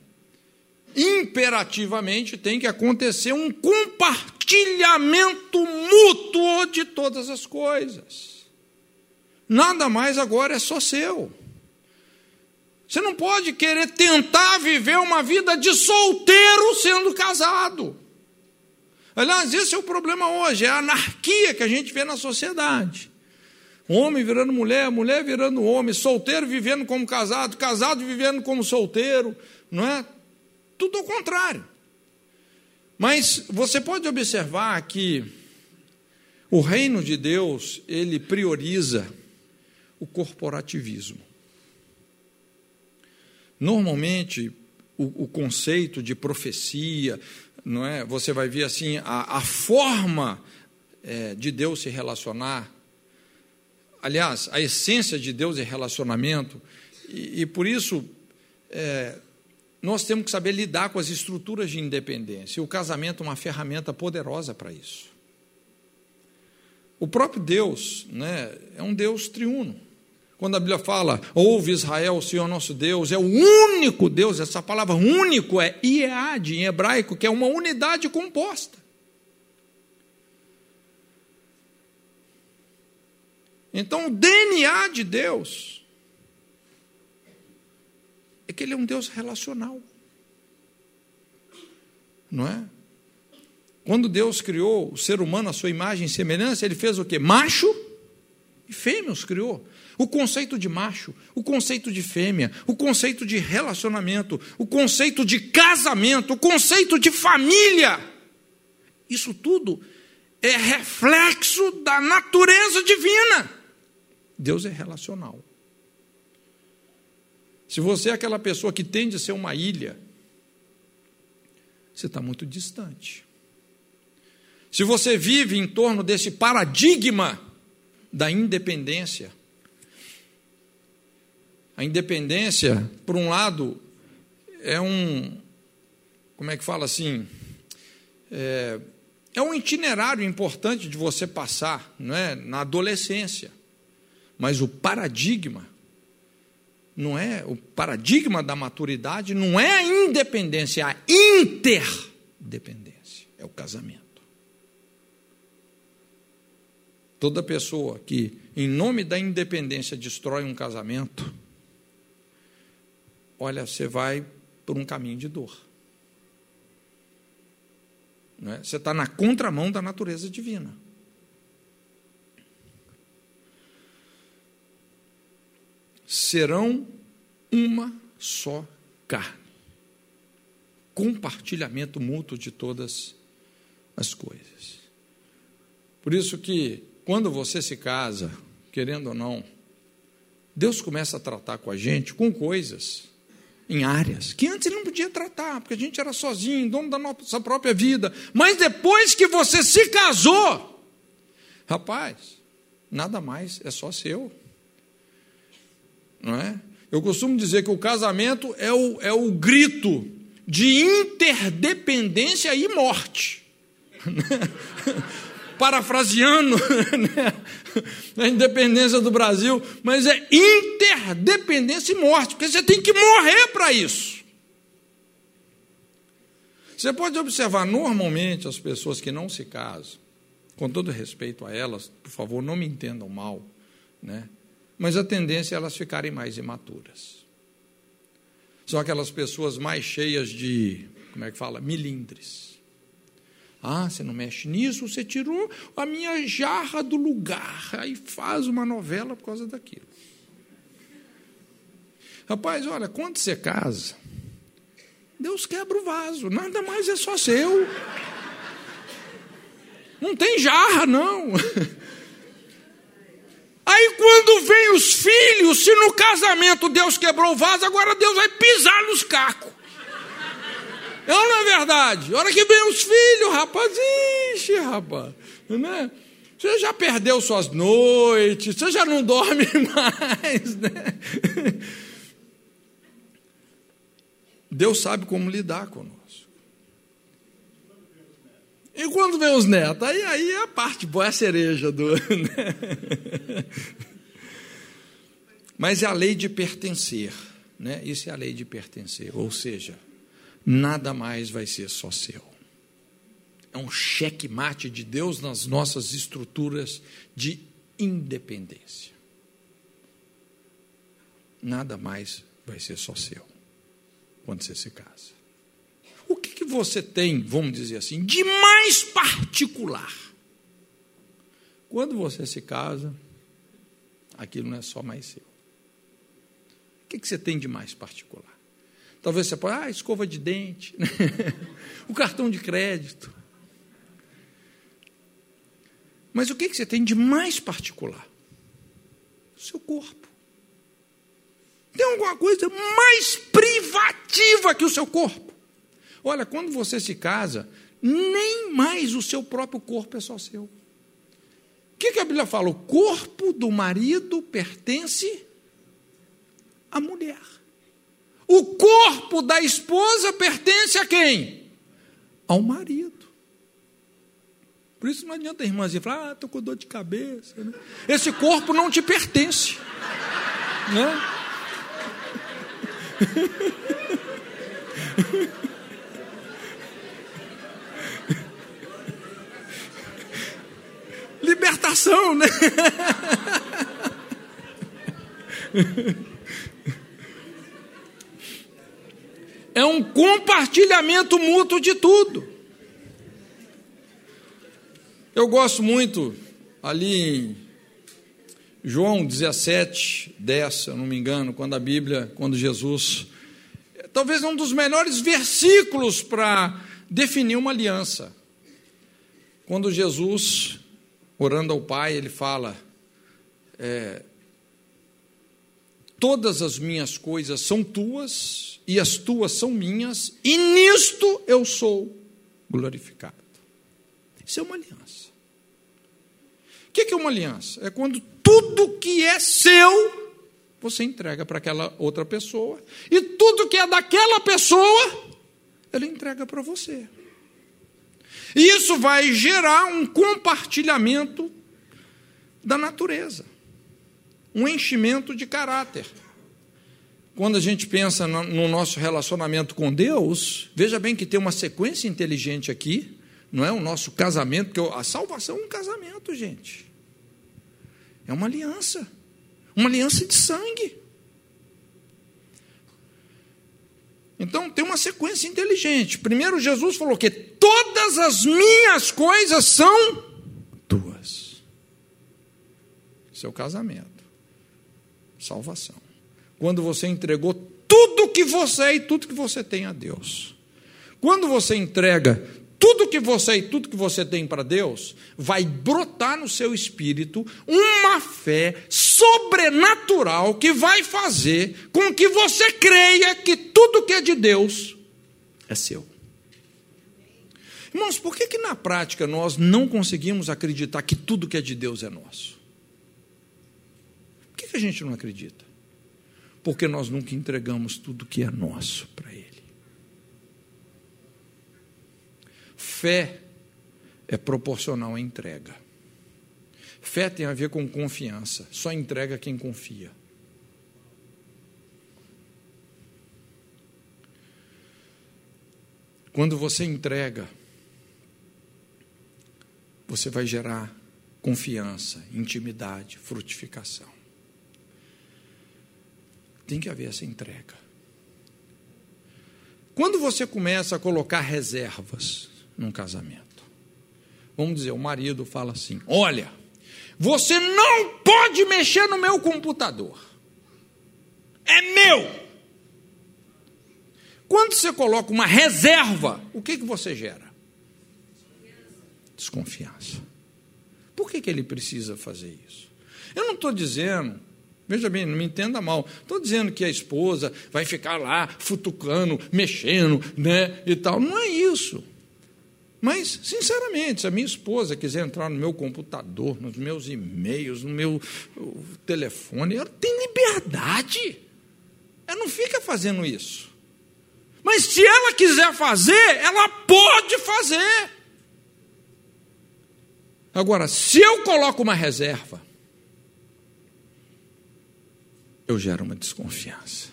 Imperativamente tem que acontecer um compartilhamento mútuo de todas as coisas. Nada mais agora é só seu. Você não pode querer tentar viver uma vida de solteiro sendo casado. Aliás, esse é o problema hoje, é a anarquia que a gente vê na sociedade. Homem virando mulher, mulher virando homem, solteiro vivendo como casado, casado vivendo como solteiro, não é? Tudo ao contrário. Mas você pode observar que o reino de Deus, ele prioriza o corporativismo. Normalmente, o, o conceito de profecia, não é? Você vai ver assim a, a forma é, de Deus se relacionar. Aliás, a essência de Deus é relacionamento e, e por isso é, nós temos que saber lidar com as estruturas de independência. E o casamento é uma ferramenta poderosa para isso. O próprio Deus né, é um Deus triuno. Quando a Bíblia fala, ouve Israel, o Senhor nosso Deus, é o único Deus, essa palavra único é Iad em hebraico, que é uma unidade composta. Então, o DNA de Deus é que Ele é um Deus relacional. Não é? Quando Deus criou o ser humano à sua imagem e semelhança, Ele fez o que? Macho e fêmea os criou. O conceito de macho, o conceito de fêmea, o conceito de relacionamento, o conceito de casamento, o conceito de família. Isso tudo é reflexo da natureza divina. Deus é relacional. Se você é aquela pessoa que tende a ser uma ilha, você está muito distante. Se você vive em torno desse paradigma da independência, a independência, por um lado, é um. Como é que fala assim? É, é um itinerário importante de você passar não é? na adolescência. Mas o paradigma, não é o paradigma da maturidade, não é a independência, é a interdependência, é o casamento. Toda pessoa que, em nome da independência, destrói um casamento, olha, você vai por um caminho de dor. É? Você está na contramão da natureza divina. Serão uma só carne. Compartilhamento mútuo de todas as coisas. Por isso que quando você se casa, querendo ou não, Deus começa a tratar com a gente com coisas em áreas que antes ele não podia tratar, porque a gente era sozinho, dono da nossa própria vida. Mas depois que você se casou, rapaz, nada mais é só seu. Não é? Eu costumo dizer que o casamento é o, é o grito de interdependência e morte. Parafraseando né? a independência do Brasil, mas é interdependência e morte, porque você tem que morrer para isso. Você pode observar normalmente as pessoas que não se casam, com todo respeito a elas, por favor, não me entendam mal, né? mas a tendência é elas ficarem mais imaturas. São aquelas pessoas mais cheias de, como é que fala, milindres. Ah, você não mexe nisso, você tirou a minha jarra do lugar. Aí faz uma novela por causa daquilo. Rapaz, olha, quando você casa, Deus quebra o vaso, nada mais é só seu. Não tem jarra, não. filhos, se no casamento Deus quebrou o vaso, agora Deus vai pisar nos cacos. É ou não é verdade? Hora que vem os filhos, rapaz, ixi, rapaz, né? Você já perdeu suas noites, você já não dorme mais, né? Deus sabe como lidar conosco. E quando vem os netos? Aí, aí é a parte boa, é a cereja do. Né? Mas é a lei de pertencer. Né? Isso é a lei de pertencer. Ou seja, nada mais vai ser só seu. É um cheque-mate de Deus nas nossas estruturas de independência. Nada mais vai ser só seu quando você se casa. O que, que você tem, vamos dizer assim, de mais particular? Quando você se casa, aquilo não é só mais seu. O que, que você tem de mais particular? Talvez você possa, ah, escova de dente, o cartão de crédito. Mas o que, você tem de mais particular? O seu corpo. Tem alguma coisa mais privativa que o seu corpo? Olha, quando você se casa, nem mais o seu próprio corpo é só seu. O que a Bíblia fala? O corpo do marido pertence à mulher. O corpo da esposa pertence a quem? Ao marido. Por isso não adianta a irmãzinha falar, ah, estou com dor de cabeça. Né? Esse corpo não te pertence. Né? Libertação, né? É um compartilhamento mútuo de tudo. Eu gosto muito ali em João 17, 10, se eu não me engano, quando a Bíblia, quando Jesus, talvez um dos melhores versículos para definir uma aliança. Quando Jesus, orando ao Pai, ele fala: é, Todas as minhas coisas são tuas, e as tuas são minhas, e nisto eu sou glorificado. Isso é uma aliança. O que é uma aliança? É quando tudo que é seu, você entrega para aquela outra pessoa, e tudo que é daquela pessoa, ele entrega para você. E isso vai gerar um compartilhamento da natureza, um enchimento de caráter. Quando a gente pensa no nosso relacionamento com Deus, veja bem que tem uma sequência inteligente aqui, não é o nosso casamento, porque a salvação é um casamento, gente. É uma aliança. Uma aliança de sangue. Então tem uma sequência inteligente. Primeiro, Jesus falou que todas as minhas coisas são tuas. Seu casamento, salvação. Quando você entregou tudo que você é e tudo que você tem a Deus. Quando você entrega tudo que você e tudo que você tem para Deus, vai brotar no seu espírito uma fé sobrenatural que vai fazer com que você creia que tudo que é de Deus é seu. Irmãos, por que, que na prática nós não conseguimos acreditar que tudo que é de Deus é nosso? Por que, que a gente não acredita? Porque nós nunca entregamos tudo que é nosso para Ele. Fé é proporcional à entrega. Fé tem a ver com confiança. Só entrega quem confia. Quando você entrega, você vai gerar confiança, intimidade, frutificação. Tem que haver essa entrega. Quando você começa a colocar reservas, num casamento. Vamos dizer, o marido fala assim: Olha, você não pode mexer no meu computador. É meu. Quando você coloca uma reserva, o que, que você gera? Desconfiança. Por que, que ele precisa fazer isso? Eu não estou dizendo Veja bem, não me entenda mal. Estou dizendo que a esposa vai ficar lá futucando, mexendo, né, e tal. Não é isso. Mas, sinceramente, se a minha esposa quiser entrar no meu computador, nos meus e-mails, no meu telefone, ela tem liberdade. Ela não fica fazendo isso. Mas se ela quiser fazer, ela pode fazer. Agora, se eu coloco uma reserva, eu gero uma desconfiança.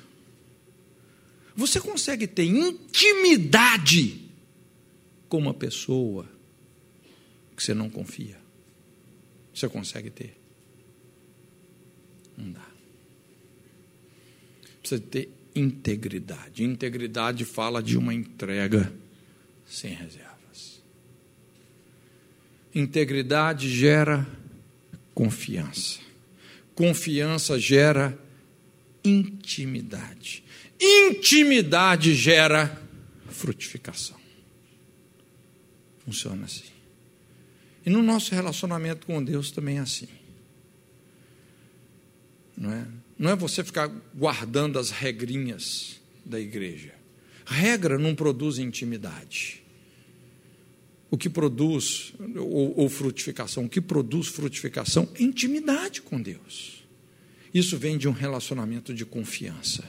Você consegue ter intimidade com uma pessoa que você não confia? Você consegue ter? Não dá. Precisa ter integridade. Integridade fala de uma entrega sem reservas. Integridade gera confiança. Confiança gera intimidade. Intimidade gera frutificação. Funciona assim. E no nosso relacionamento com Deus também é assim. Não é? Não é você ficar guardando as regrinhas da igreja. Regra não produz intimidade. O que produz, ou, ou frutificação, o que produz frutificação é intimidade com Deus. Isso vem de um relacionamento de confiança.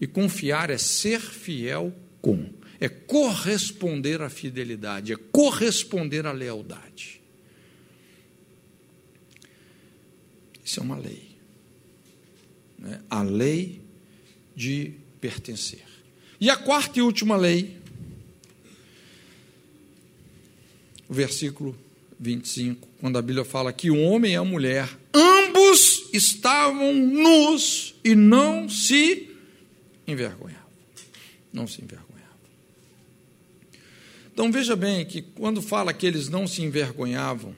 E confiar é ser fiel com, é corresponder à fidelidade, é corresponder à lealdade. Isso é uma lei né, a lei de pertencer. E a quarta e última lei, o versículo 25, quando a Bíblia fala que o homem e a mulher, ambos estavam nus e não se envergonhavam. Não se envergonhavam. Então veja bem que quando fala que eles não se envergonhavam,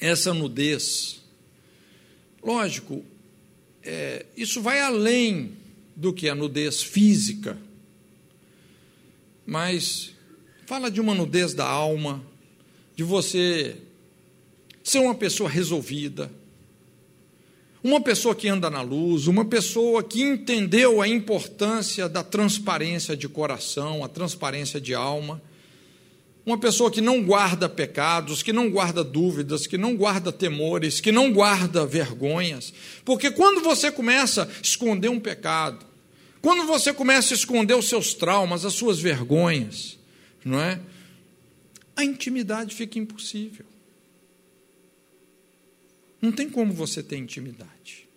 essa nudez, lógico, é, isso vai além do que a nudez física, mas fala de uma nudez da alma, de você ser uma pessoa resolvida, uma pessoa que anda na luz, uma pessoa que entendeu a importância da transparência de coração, a transparência de alma uma pessoa que não guarda pecados, que não guarda dúvidas, que não guarda temores, que não guarda vergonhas. Porque quando você começa a esconder um pecado, quando você começa a esconder os seus traumas, as suas vergonhas, não é? A intimidade fica impossível. Não tem como você ter intimidade.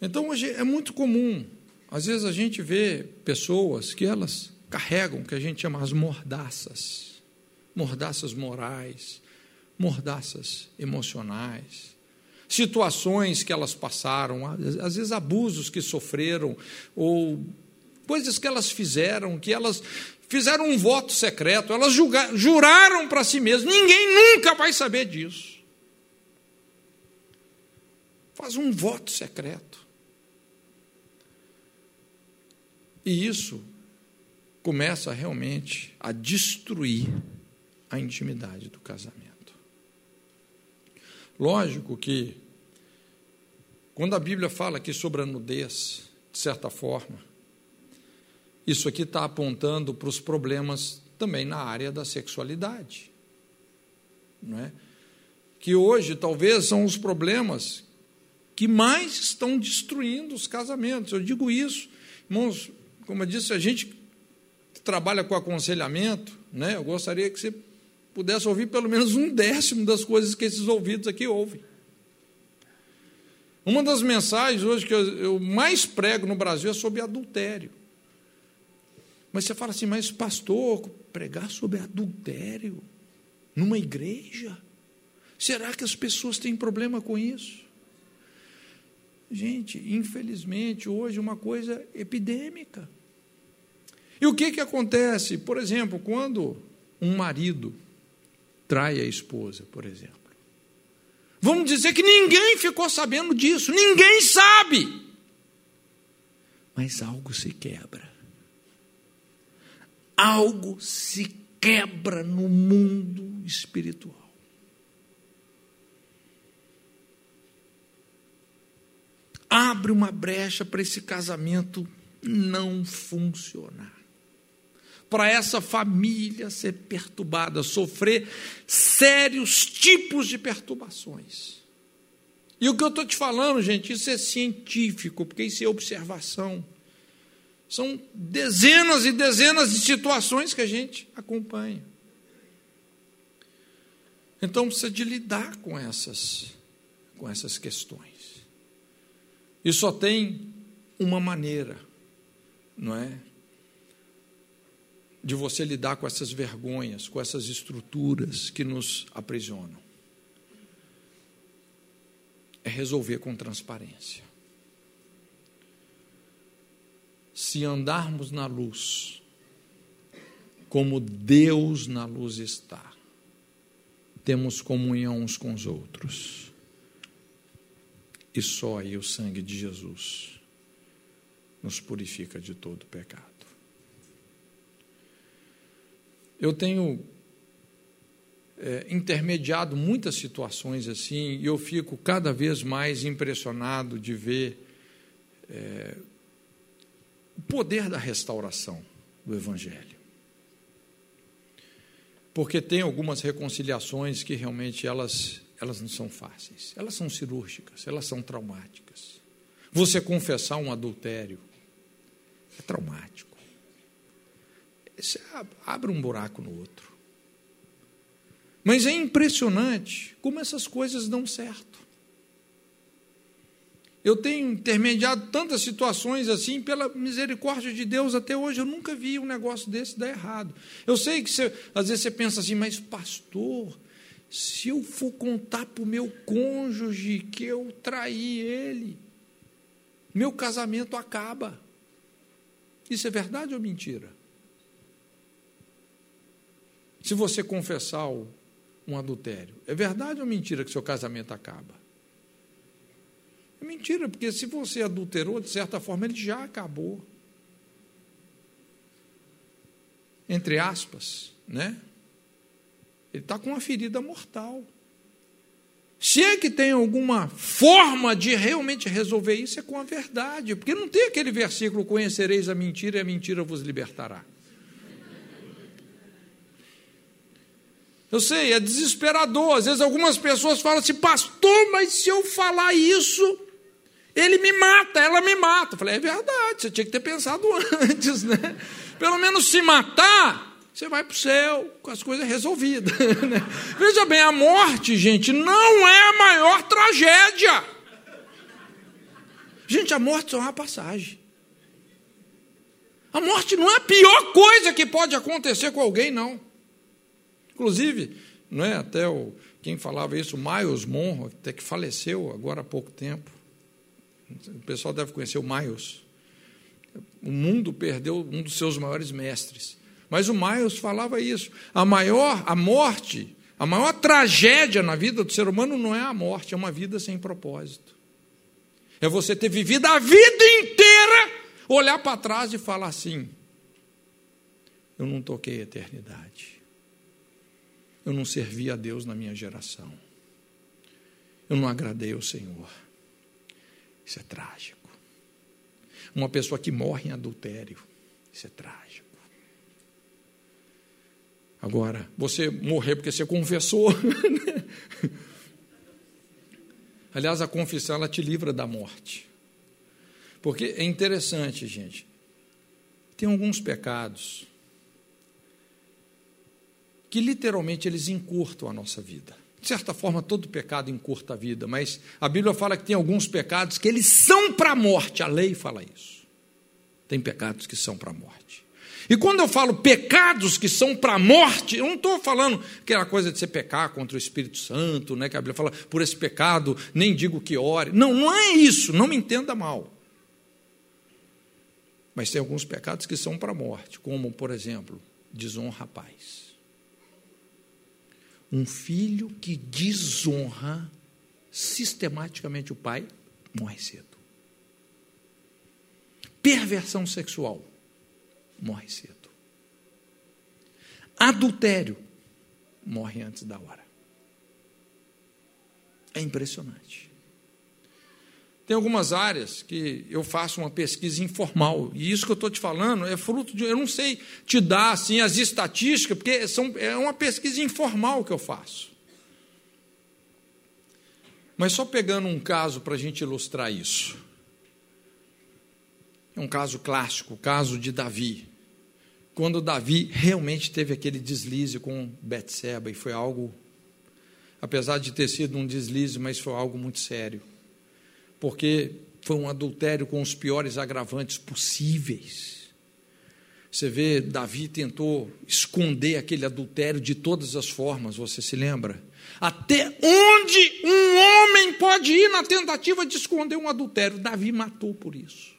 Então hoje é muito comum, às vezes a gente vê pessoas que elas carregam o que a gente chama as mordaças, mordaças morais, mordaças emocionais, situações que elas passaram, às vezes abusos que sofreram, ou coisas que elas fizeram, que elas fizeram um voto secreto, elas juraram para si mesmas, ninguém nunca vai saber disso. Faz um voto secreto. E isso começa realmente a destruir a intimidade do casamento. Lógico que, quando a Bíblia fala aqui sobre a nudez, de certa forma, isso aqui está apontando para os problemas também na área da sexualidade. Não é? Que hoje talvez são os problemas que mais estão destruindo os casamentos. Eu digo isso, irmãos, como eu disse, a gente trabalha com aconselhamento, né? eu gostaria que você pudesse ouvir pelo menos um décimo das coisas que esses ouvidos aqui ouvem. Uma das mensagens hoje que eu, eu mais prego no Brasil é sobre adultério. Mas você fala assim, mas pastor, pregar sobre adultério numa igreja? Será que as pessoas têm problema com isso? Gente, infelizmente, hoje uma coisa epidêmica. E o que, que acontece? Por exemplo, quando um marido trai a esposa, por exemplo. Vamos dizer que ninguém ficou sabendo disso, ninguém sabe. Mas algo se quebra. Algo se quebra no mundo espiritual. abre uma brecha para esse casamento não funcionar. Para essa família ser perturbada, sofrer sérios tipos de perturbações. E o que eu estou te falando, gente, isso é científico, porque isso é observação. São dezenas e dezenas de situações que a gente acompanha. Então precisa de lidar com essas, com essas questões. E só tem uma maneira, não é? De você lidar com essas vergonhas, com essas estruturas que nos aprisionam. É resolver com transparência. Se andarmos na luz, como Deus na luz está, temos comunhão uns com os outros e só aí o sangue de Jesus nos purifica de todo pecado. Eu tenho é, intermediado muitas situações assim e eu fico cada vez mais impressionado de ver é, o poder da restauração do Evangelho. Porque tem algumas reconciliações que realmente elas elas não são fáceis, elas são cirúrgicas, elas são traumáticas. Você confessar um adultério é traumático. Você abre um buraco no outro. Mas é impressionante como essas coisas dão certo. Eu tenho intermediado tantas situações assim, pela misericórdia de Deus, até hoje eu nunca vi um negócio desse dar errado. Eu sei que você, às vezes você pensa assim, mas pastor, se eu for contar para o meu cônjuge que eu traí ele, meu casamento acaba. Isso é verdade ou mentira? Se você confessar um adultério, é verdade ou mentira que seu casamento acaba? É mentira, porque se você adulterou, de certa forma, ele já acabou. Entre aspas, né? Ele está com uma ferida mortal. Se é que tem alguma forma de realmente resolver isso, é com a verdade. Porque não tem aquele versículo: conhecereis a mentira e a mentira vos libertará. Eu sei, é desesperador. Às vezes algumas pessoas falam assim, pastor, mas se eu falar isso, ele me mata, ela me mata. Eu falei, é verdade, você tinha que ter pensado antes, né? Pelo menos se matar, você vai para o céu com as coisas resolvidas. Né? Veja bem, a morte, gente, não é a maior tragédia. Gente, a morte só é uma passagem. A morte não é a pior coisa que pode acontecer com alguém, não. Inclusive, não é até o, quem falava isso, Miles Monroe, até que faleceu agora há pouco tempo. O pessoal deve conhecer o Miles. O mundo perdeu um dos seus maiores mestres. Mas o Miles falava isso. A maior, a morte, a maior tragédia na vida do ser humano não é a morte, é uma vida sem propósito. É você ter vivido a vida inteira, olhar para trás e falar assim: eu não toquei a eternidade. Eu não servi a Deus na minha geração. Eu não agradei ao Senhor. Isso é trágico. Uma pessoa que morre em adultério, isso é trágico. Agora, você morrer porque você confessou. Aliás, a confissão ela te livra da morte. Porque é interessante, gente. Tem alguns pecados que literalmente eles encurtam a nossa vida. De certa forma, todo pecado encurta a vida, mas a Bíblia fala que tem alguns pecados que eles são para a morte. A lei fala isso. Tem pecados que são para a morte. E quando eu falo pecados que são para a morte, eu não estou falando aquela coisa de você pecar contra o Espírito Santo, né, que a Bíblia fala, por esse pecado nem digo que ore. Não, não é isso, não me entenda mal. Mas tem alguns pecados que são para a morte, como, por exemplo, desonra pais. Um filho que desonra sistematicamente o pai morre cedo. Perversão sexual morre cedo. Adultério morre antes da hora. É impressionante. Tem algumas áreas que eu faço uma pesquisa informal, e isso que eu estou te falando é fruto de. Eu não sei te dar assim, as estatísticas, porque são, é uma pesquisa informal que eu faço. Mas só pegando um caso para a gente ilustrar isso. É um caso clássico, o caso de Davi. Quando Davi realmente teve aquele deslize com Betseba, e foi algo, apesar de ter sido um deslize, mas foi algo muito sério porque foi um adultério com os piores agravantes possíveis. Você vê, Davi tentou esconder aquele adultério de todas as formas, você se lembra? Até onde um homem pode ir na tentativa de esconder um adultério? Davi matou por isso.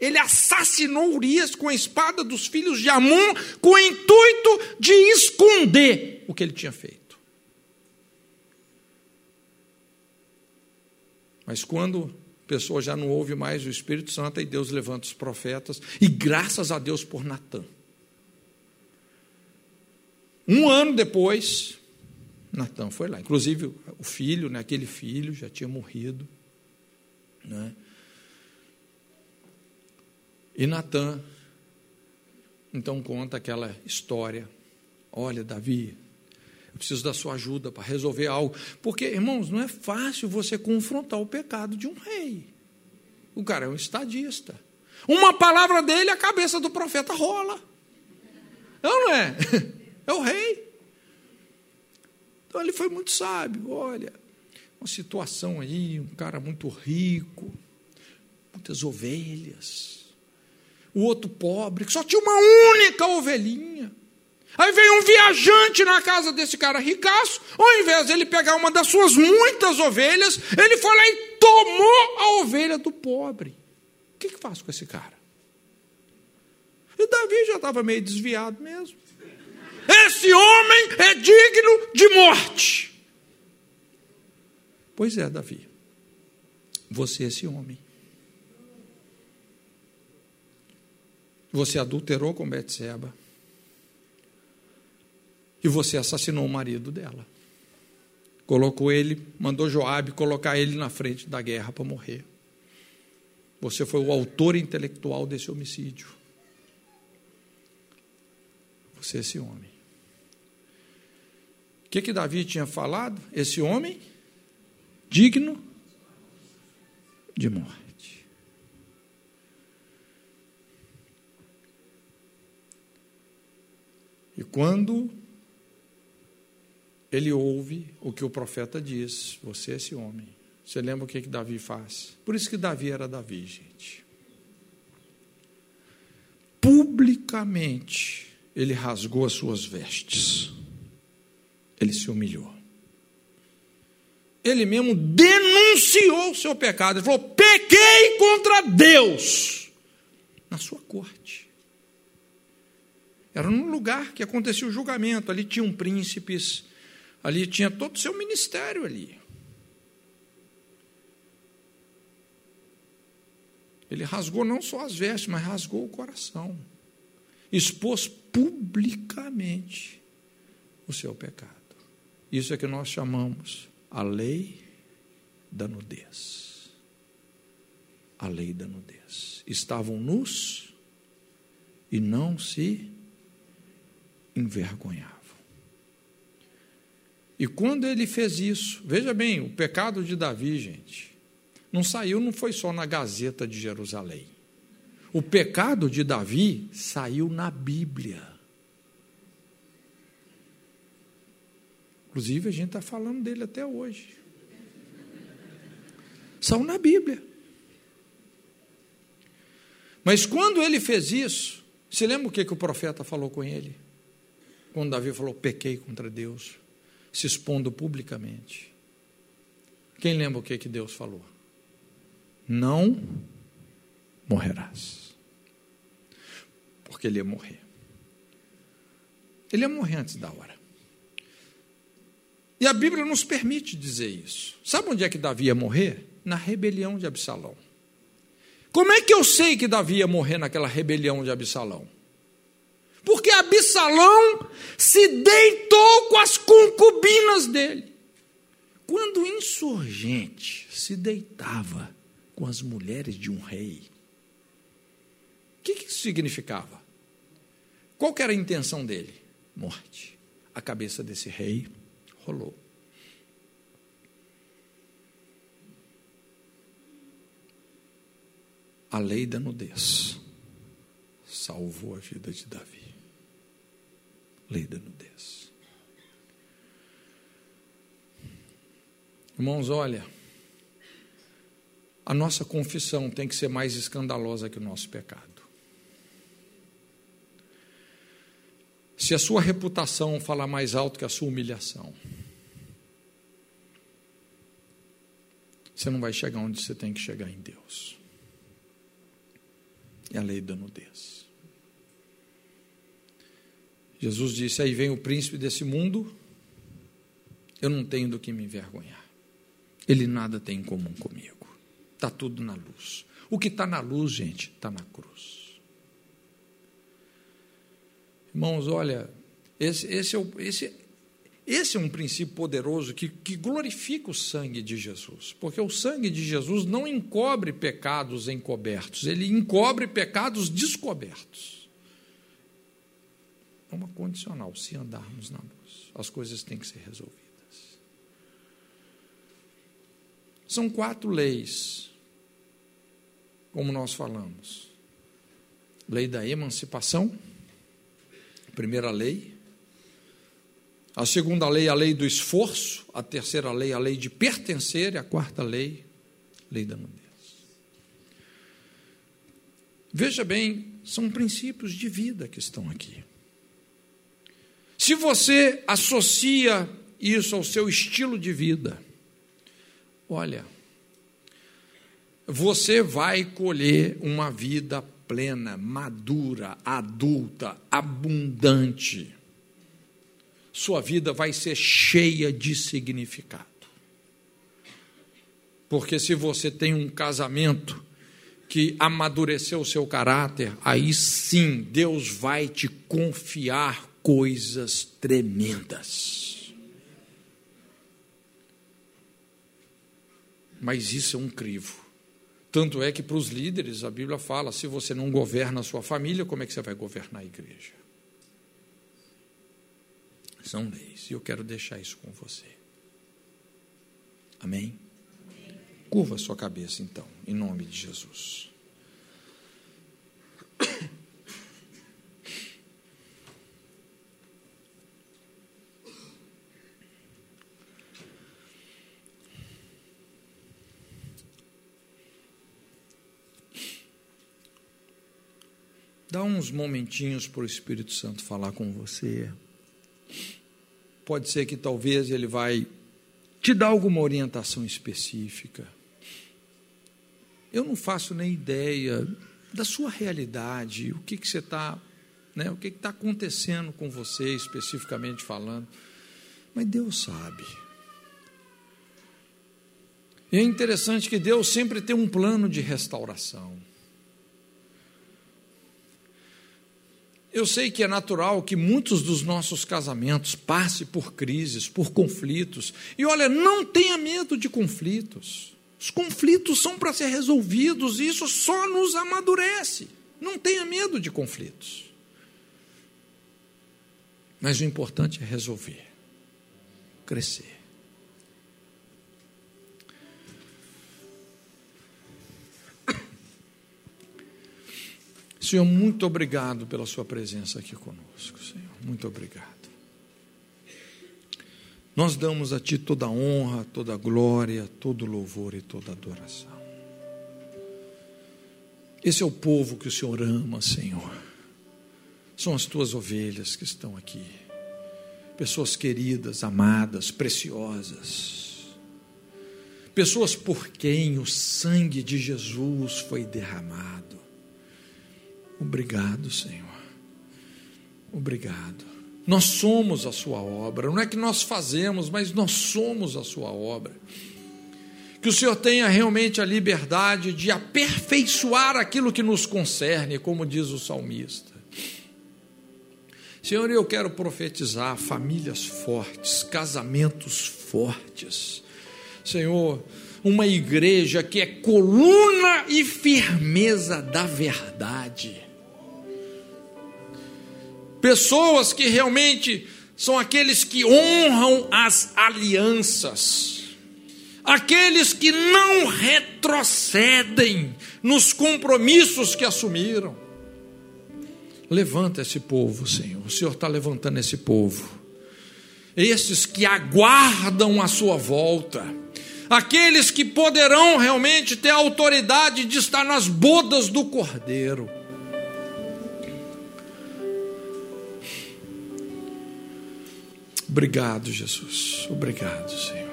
Ele assassinou Urias com a espada dos filhos de Amon, com o intuito de esconder o que ele tinha feito. Mas quando a pessoa já não ouve mais o Espírito Santo, e Deus levanta os profetas, e graças a Deus por Natan. Um ano depois, Natan foi lá. Inclusive, o filho, né, aquele filho já tinha morrido. Né? E Natan, então, conta aquela história. Olha, Davi, eu preciso da sua ajuda para resolver algo. Porque, irmãos, não é fácil você confrontar o pecado de um rei. O cara é um estadista. Uma palavra dele, a cabeça do profeta rola. Não, não é? É o rei. Então ele foi muito sábio. Olha, uma situação aí, um cara muito rico, muitas ovelhas. O outro pobre, que só tinha uma única ovelhinha. Aí veio um viajante na casa desse cara ricaço, ao invés de ele pegar uma das suas muitas ovelhas, ele foi lá e tomou a ovelha do pobre. O que, que faz com esse cara? E Davi já estava meio desviado mesmo. Esse homem é digno de morte. Pois é, Davi. Você é esse homem. Você adulterou com Betseba e você assassinou o marido dela. Colocou ele, mandou Joabe colocar ele na frente da guerra para morrer. Você foi o autor intelectual desse homicídio. Você é esse homem. O que, que Davi tinha falado? Esse homem digno de morte. E quando ele ouve o que o profeta diz: Você é esse homem. Você lembra o que, que Davi faz? Por isso que Davi era Davi, gente. Publicamente, ele rasgou as suas vestes. Ele se humilhou. Ele mesmo denunciou o seu pecado. Ele falou: pequei contra Deus na sua corte. Era num lugar que acontecia o julgamento. Ali tinham príncipes, Ali tinha todo o seu ministério ali. Ele rasgou não só as vestes, mas rasgou o coração. Expôs publicamente o seu pecado. Isso é que nós chamamos a lei da nudez. A lei da nudez. Estavam nus e não se envergonhavam. E quando ele fez isso, veja bem, o pecado de Davi, gente, não saiu, não foi só na Gazeta de Jerusalém. O pecado de Davi saiu na Bíblia. Inclusive, a gente está falando dele até hoje. Saiu na Bíblia. Mas quando ele fez isso, se lembra o que, que o profeta falou com ele? Quando Davi falou: pequei contra Deus se expondo publicamente. Quem lembra o que, que Deus falou? Não morrerás. Porque ele ia morrer. Ele ia morrer antes da hora. E a Bíblia nos permite dizer isso. Sabe onde é que Davi ia morrer? Na rebelião de Absalão. Como é que eu sei que Davi ia morrer naquela rebelião de Absalão? Porque Absalão se deitou com as concubinas dele. Quando o insurgente se deitava com as mulheres de um rei. O que, que isso significava? Qual era a intenção dele? Morte. A cabeça desse rei rolou. A lei da nudez salvou a vida de Davi. Lei da nudez. Irmãos, olha, a nossa confissão tem que ser mais escandalosa que o nosso pecado. Se a sua reputação falar mais alto que a sua humilhação, você não vai chegar onde você tem que chegar em Deus. É a lei da nudez. Jesus disse: Aí vem o príncipe desse mundo, eu não tenho do que me envergonhar. Ele nada tem em comum comigo. Está tudo na luz. O que está na luz, gente, está na cruz. Irmãos, olha, esse, esse, é, o, esse, esse é um princípio poderoso que, que glorifica o sangue de Jesus, porque o sangue de Jesus não encobre pecados encobertos, ele encobre pecados descobertos. Uma condicional, se andarmos na luz, as coisas têm que ser resolvidas. São quatro leis, como nós falamos: lei da emancipação primeira lei. A segunda lei, a lei do esforço. A terceira lei, a lei de pertencer. E a quarta lei, lei da nudez. Veja bem, são princípios de vida que estão aqui. Se você associa isso ao seu estilo de vida, olha, você vai colher uma vida plena, madura, adulta, abundante. Sua vida vai ser cheia de significado. Porque se você tem um casamento que amadureceu o seu caráter, aí sim Deus vai te confiar coisas tremendas. Mas isso é um crivo. Tanto é que para os líderes a Bíblia fala: se você não governa a sua família, como é que você vai governar a igreja? São leis, e eu quero deixar isso com você. Amém? Amém. Curva a sua cabeça então, em nome de Jesus. Dá uns momentinhos para o Espírito Santo falar com você. Pode ser que talvez ele vai te dar alguma orientação específica. Eu não faço nem ideia da sua realidade, o que, que você está, né, o que está acontecendo com você especificamente falando, mas Deus sabe. E é interessante que Deus sempre tem um plano de restauração. Eu sei que é natural que muitos dos nossos casamentos passem por crises, por conflitos. E olha, não tenha medo de conflitos. Os conflitos são para ser resolvidos e isso só nos amadurece. Não tenha medo de conflitos. Mas o importante é resolver, crescer. Senhor, muito obrigado pela Sua presença aqui conosco, Senhor. Muito obrigado. Nós damos a Ti toda a honra, toda a glória, todo o louvor e toda a adoração. Esse é o povo que o Senhor ama, Senhor. São as tuas ovelhas que estão aqui. Pessoas queridas, amadas, preciosas. Pessoas por quem o sangue de Jesus foi derramado Obrigado, Senhor. Obrigado. Nós somos a Sua obra. Não é que nós fazemos, mas nós somos a Sua obra. Que o Senhor tenha realmente a liberdade de aperfeiçoar aquilo que nos concerne, como diz o salmista. Senhor, eu quero profetizar famílias fortes, casamentos fortes. Senhor, uma igreja que é coluna e firmeza da verdade. Pessoas que realmente são aqueles que honram as alianças, aqueles que não retrocedem nos compromissos que assumiram. Levanta esse povo, Senhor. O Senhor está levantando esse povo. Esses que aguardam a sua volta. Aqueles que poderão realmente ter a autoridade de estar nas bodas do Cordeiro. Obrigado, Jesus. Obrigado, Senhor.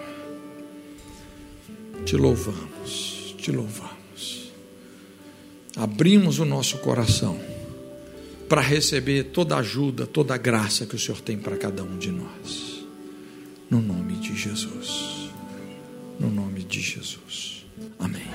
Te louvamos, te louvamos. Abrimos o nosso coração para receber toda a ajuda, toda a graça que o Senhor tem para cada um de nós. No nome de Jesus. No nome de Jesus. Amém.